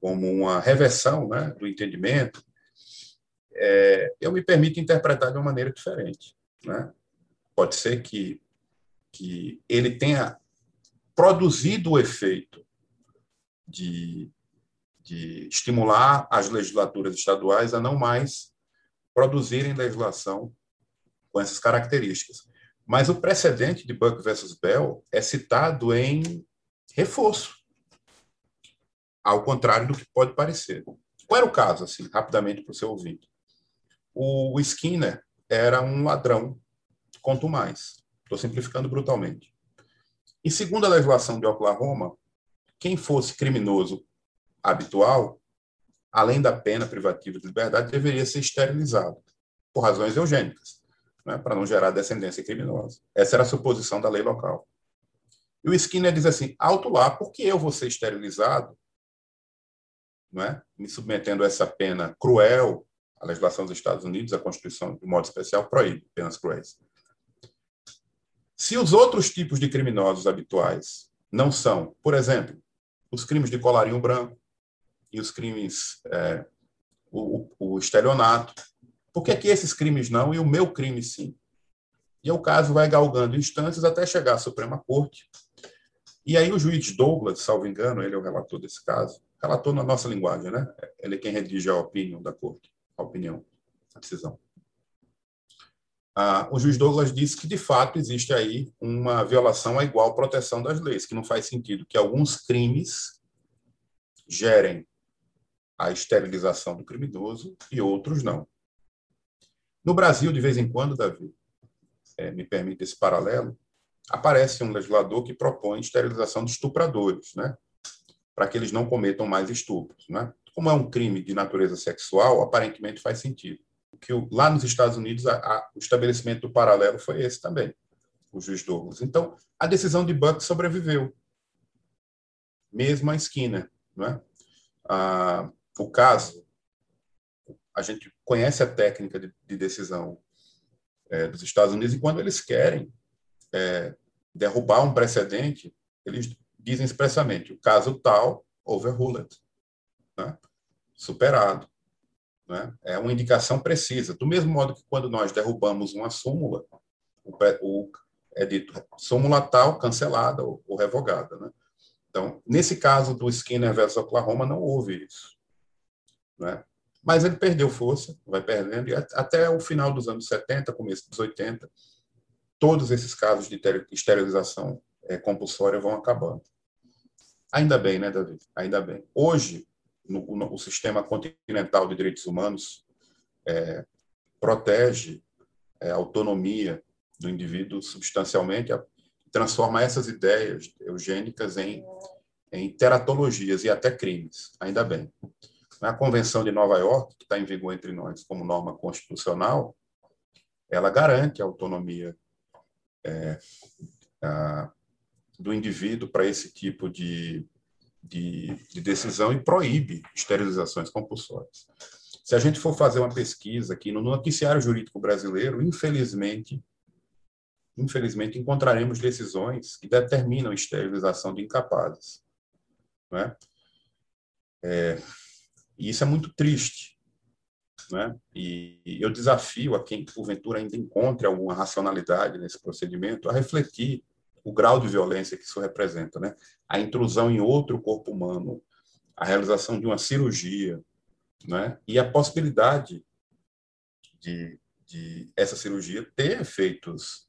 como uma reversão né, do entendimento, é, eu me permito interpretar de uma maneira diferente. Né? Pode ser que, que ele tenha produzido o efeito de, de estimular as legislaturas estaduais a não mais produzirem legislação com essas características. Mas o precedente de Buck versus Bell é citado em reforço, ao contrário do que pode parecer. Qual era o caso, assim, rapidamente para o seu ouvinte? O Skinner era um ladrão, quanto mais. Estou simplificando brutalmente. E segundo a legislação de Oklahoma, quem fosse criminoso habitual, além da pena privativa de liberdade, deveria ser esterilizado, por razões eugênicas né, para não gerar descendência criminosa. Essa era a suposição da lei local. E o Skinner diz assim: alto lá, porque eu vou ser esterilizado, não é? me submetendo a essa pena cruel, a legislação dos Estados Unidos, a Constituição, de modo especial, proíbe penas cruéis. Se os outros tipos de criminosos habituais não são, por exemplo, os crimes de colarinho branco e os crimes, é, o, o estelionato, por que, que esses crimes não e o meu crime sim? E o caso vai galgando instâncias até chegar à Suprema Corte. E aí o juiz Douglas, salvo engano, ele é o relator desse caso, relator na nossa linguagem, né? Ele é quem redige a opinião da Corte, a opinião, a decisão. Ah, o juiz Douglas disse que, de fato, existe aí uma violação à igual proteção das leis, que não faz sentido que alguns crimes gerem a esterilização do criminoso e outros não. No Brasil, de vez em quando, Davi, é, me permite esse paralelo, aparece um legislador que propõe esterilização de estupradores, né? para que eles não cometam mais estupros. Né? Como é um crime de natureza sexual, aparentemente faz sentido. Que lá nos Estados Unidos, a, a, o estabelecimento do paralelo foi esse também, o juiz Douglas. Então, a decisão de Buck sobreviveu, mesmo a Skinner. Né? Ah, o caso, a gente conhece a técnica de, de decisão é, dos Estados Unidos e quando eles querem é, derrubar um precedente, eles dizem expressamente o caso tal overruled, né? superado. Né? É uma indicação precisa. Do mesmo modo que quando nós derrubamos uma súmula, o, o é dito súmula tal cancelada ou, ou revogada. Né? Então, nesse caso do Skinner versus Oklahoma, não houve isso. Né? Mas ele perdeu força, vai perdendo, e até o final dos anos 70, começo dos 80, todos esses casos de esterilização é, compulsória vão acabando. Ainda bem, né, David? Ainda bem. Hoje, no, no, o sistema continental de direitos humanos é, protege é, a autonomia do indivíduo substancialmente, a, transforma essas ideias eugênicas em, em teratologias e até crimes. Ainda bem. A Convenção de Nova York, que está em vigor entre nós como norma constitucional, ela garante a autonomia é, a, do indivíduo para esse tipo de, de, de, decisão e proíbe esterilizações compulsórias. Se a gente for fazer uma pesquisa aqui no noticiário jurídico brasileiro, infelizmente, infelizmente encontraremos decisões que determinam esterilização de incapazes. Né? É, e isso é muito triste. Né? E eu desafio a quem, porventura, ainda encontre alguma racionalidade nesse procedimento a refletir o grau de violência que isso representa. Né? A intrusão em outro corpo humano, a realização de uma cirurgia, né? e a possibilidade de, de essa cirurgia ter efeitos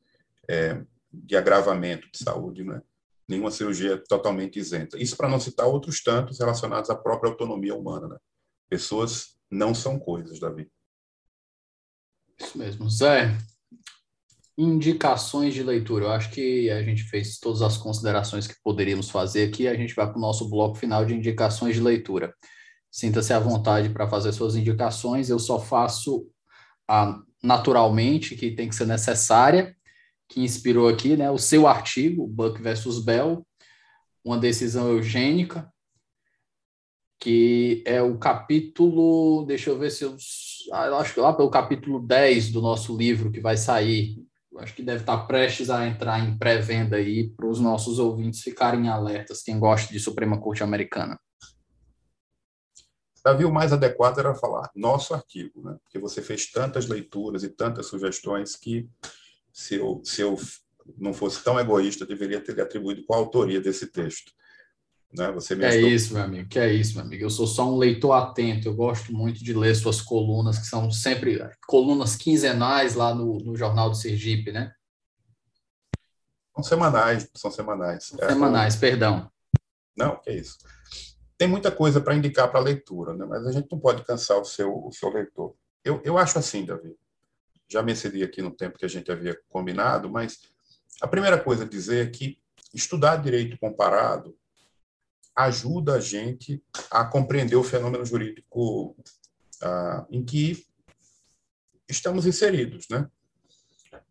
é, de agravamento de saúde, né? nenhuma cirurgia totalmente isenta. Isso para não citar outros tantos relacionados à própria autonomia humana. Né? Pessoas não são coisas, Davi. Isso mesmo. Zé, indicações de leitura. Eu acho que a gente fez todas as considerações que poderíamos fazer aqui. A gente vai para o nosso bloco final de indicações de leitura. Sinta-se à vontade para fazer suas indicações. Eu só faço a, naturalmente, que tem que ser necessária, que inspirou aqui, né, o seu artigo, Buck versus Bell, uma decisão eugênica, que é o capítulo, deixa eu ver se eu, ah, eu acho que lá pelo capítulo 10 do nosso livro que vai sair, acho que deve estar prestes a entrar em pré-venda aí para os nossos ouvintes ficarem alertas, quem gosta de Suprema Corte Americana. Davi, o mais adequado era falar nosso artigo, né? porque você fez tantas leituras e tantas sugestões que, se eu, se eu não fosse tão egoísta, deveria ter atribuído qual a autoria desse texto. Né? Você me é isso, meu amigo, que é isso, meu amigo. Eu sou só um leitor atento, eu gosto muito de ler suas colunas, que são sempre colunas quinzenais lá no, no Jornal do Sergipe, né? São semanais, são semanais. É, semanais, perdão. Não, que é isso. Tem muita coisa para indicar para a leitura, né? mas a gente não pode cansar o seu, o seu leitor. Eu, eu acho assim, Davi, já me excedi aqui no tempo que a gente havia combinado, mas a primeira coisa a dizer é que estudar direito comparado ajuda a gente a compreender o fenômeno jurídico ah, em que estamos inseridos, né?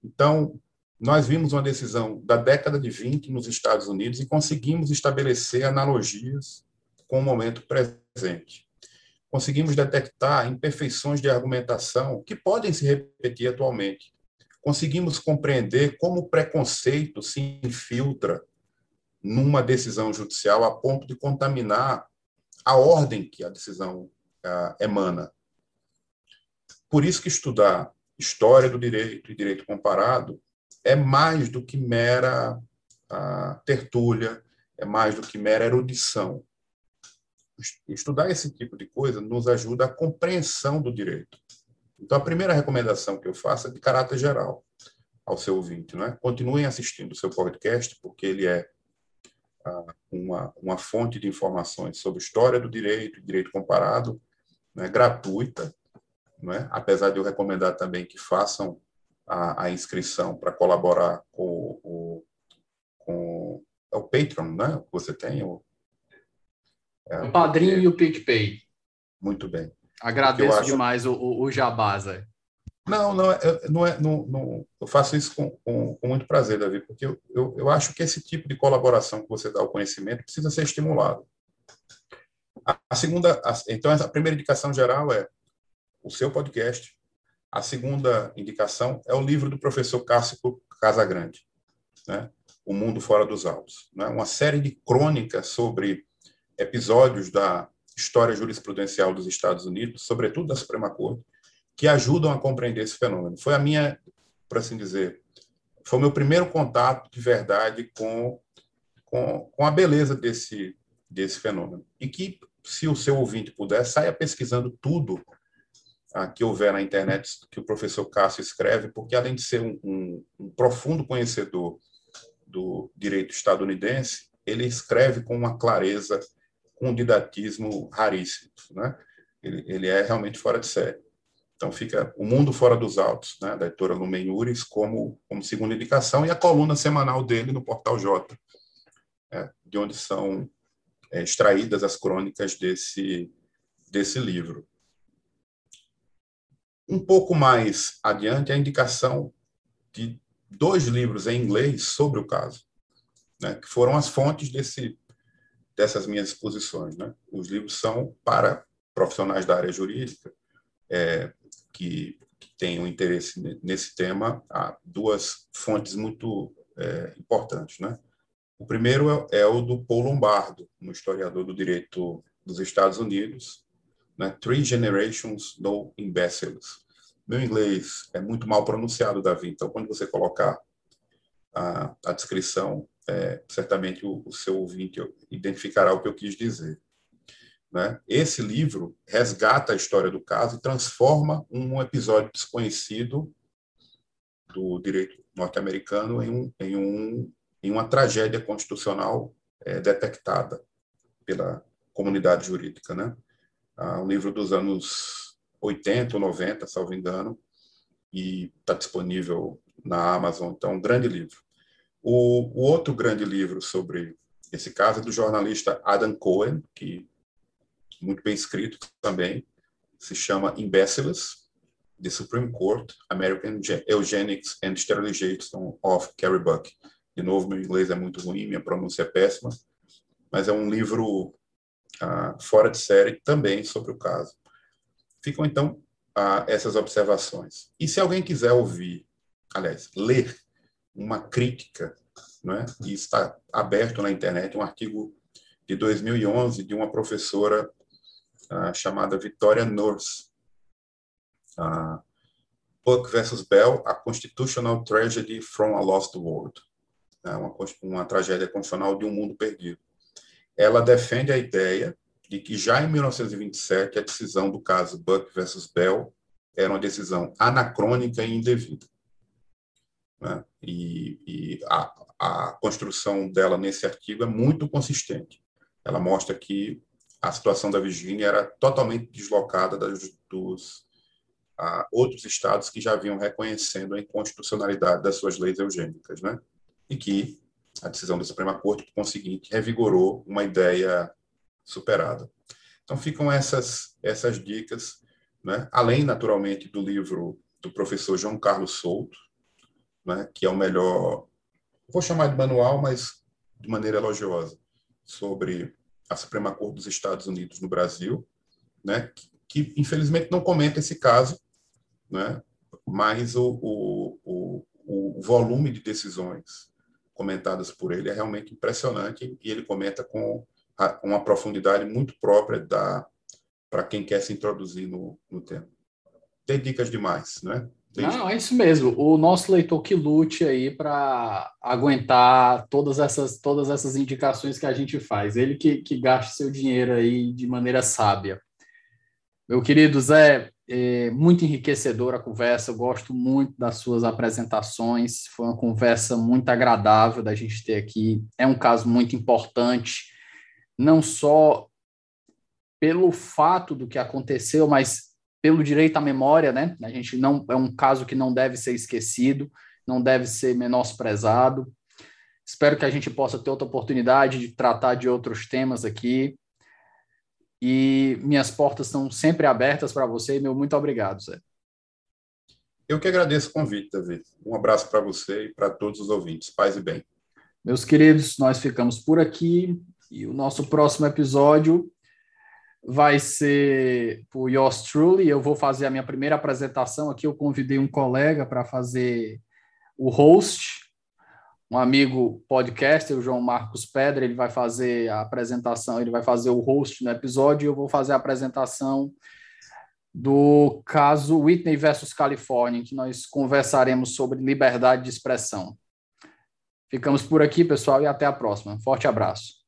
Então, nós vimos uma decisão da década de 20 nos Estados Unidos e conseguimos estabelecer analogias com o momento presente. Conseguimos detectar imperfeições de argumentação que podem se repetir atualmente, conseguimos compreender como o preconceito se infiltra numa decisão judicial a ponto de contaminar a ordem que a decisão uh, emana. Por isso que estudar história do direito e direito comparado é mais do que mera uh, tertúlia, é mais do que mera erudição. Estudar esse tipo de coisa nos ajuda a compreensão do direito. Então, a primeira recomendação que eu faço é de caráter geral ao seu ouvinte. Né? Continuem assistindo o seu podcast, porque ele é ah, uma, uma fonte de informações sobre história do direito, direito comparado, né? gratuita, né? apesar de eu recomendar também que façam a, a inscrição para colaborar com o, com o Patreon, né? que você tem. O, é, o Padrinho e o PicPay. Muito bem. Agradeço acho... demais o, o, o Jabaza. Não, não, é, não é, não, não, eu faço isso com, com, com, muito prazer, Davi, porque eu, eu, eu, acho que esse tipo de colaboração que você dá ao conhecimento precisa ser estimulado. A, a segunda, a, então, a primeira indicação geral é o seu podcast. A segunda indicação é o livro do professor Cássio Casagrande, né? O Mundo Fora dos Autos. Né? Uma série de crônicas sobre episódios da história jurisprudencial dos Estados Unidos, sobretudo da Suprema Corte, que ajudam a compreender esse fenômeno. Foi a minha, por assim dizer, foi o meu primeiro contato de verdade com, com, com a beleza desse, desse fenômeno. E que, se o seu ouvinte puder, saia pesquisando tudo ah, que houver na internet que o professor Cássio escreve, porque além de ser um, um, um profundo conhecedor do direito estadunidense, ele escreve com uma clareza com um didatismo raríssimo. Né? Ele, ele é realmente fora de série. Então fica O Mundo Fora dos Autos, né, da editora Lumen Uris, como, como segunda indicação, e a coluna semanal dele no Portal J, é, de onde são é, extraídas as crônicas desse, desse livro. Um pouco mais adiante, a indicação de dois livros em inglês sobre o caso, né, que foram as fontes desse dessas minhas exposições. Né? Os livros são para profissionais da área jurídica é, que, que tenham interesse nesse tema. Há duas fontes muito é, importantes. Né? O primeiro é, é, o do Paul Lombardo, um historiador do direito dos Estados Unidos, né? Three Generations No Imbeciles. Meu inglês é muito mal pronunciado, Davi, então quando você colocar a, a descrição é, certamente o, o, seu ouvinte identificará o que eu quis dizer. Né? Esse livro resgata a história do caso e transforma um episódio desconhecido do direito norte-americano em, um, em, um, em uma tragédia constitucional é, detectada pela comunidade jurídica. Né? Ah, um livro dos anos 80 ou 90, salvo engano, e está disponível na Amazon. Então, um grande livro. O, o, outro grande livro sobre esse caso é do jornalista Adam Cohen, que muito bem escrito também, se chama Imbeciles, The Supreme Court, American Eugenics and Sterilization of Carrie Buck. De novo, meu inglês é muito ruim, minha pronúncia é péssima, mas é um livro ah, fora de série também sobre o caso. Ficam, então, ah, essas observações. E se alguém quiser ouvir, aliás, ler uma crítica, né? e está aberto na internet um artigo de 2011 de uma professora chamada Victoria Nurse, Buck versus Bell, A Constitutional Tragedy from a Lost World, é uma, uma tragédia constitucional de um mundo perdido. Ela defende a ideia de que já em 1927 a decisão do caso Buck versus Bell era uma decisão anacrônica e indevida. Né? E, e a, a, construção dela nesse artigo é muito consistente. Ela mostra que a situação da Virgínia era totalmente deslocada das, dos a, outros estados que já vinham reconhecendo a inconstitucionalidade das suas leis eugênicas, né? E que a decisão da Suprema Corte, por conseguinte, revigorou uma ideia superada. Então ficam essas essas dicas, né? Além naturalmente do livro do professor João Carlos Souto, né, que é o melhor, vou chamar de manual, mas de maneira elogiosa, sobre a Suprema Corte dos Estados Unidos no Brasil, né, que, que infelizmente não comenta esse caso, né, mas o, o, o, o volume de decisões comentadas por ele é realmente impressionante e ele comenta com uma profundidade muito própria da para quem quer se introduzir no, no tema. Tem dicas demais, né? Não, é isso mesmo. O nosso leitor que lute aí para aguentar todas essas, todas essas indicações que a gente faz. Ele que, que gaste seu dinheiro aí de maneira sábia. Meu querido Zé, é muito enriquecedora a conversa. Eu gosto muito das suas apresentações. Foi uma conversa muito agradável da gente ter aqui. É um caso muito importante, não só pelo fato do que aconteceu, mas pelo direito à memória, né? A gente não é um caso que não deve ser esquecido, não deve ser menosprezado. Espero que a gente possa ter outra oportunidade de tratar de outros temas aqui. E minhas portas estão sempre abertas para você. Meu muito obrigado, Zé. Eu que agradeço o convite, David. Um abraço para você e para todos os ouvintes. Paz e bem. Meus queridos, nós ficamos por aqui e o nosso próximo episódio vai ser por yours truly. Eu vou fazer a minha primeira apresentação aqui. Eu convidei um colega para fazer o host, um amigo podcaster, o João Marcos Pedra. Ele vai fazer a apresentação, ele vai fazer o host no episódio. Eu vou fazer a apresentação do caso Whitney versus Califórnia, em que nós conversaremos sobre liberdade de expressão. Ficamos por aqui, pessoal, e até a próxima. Forte abraço.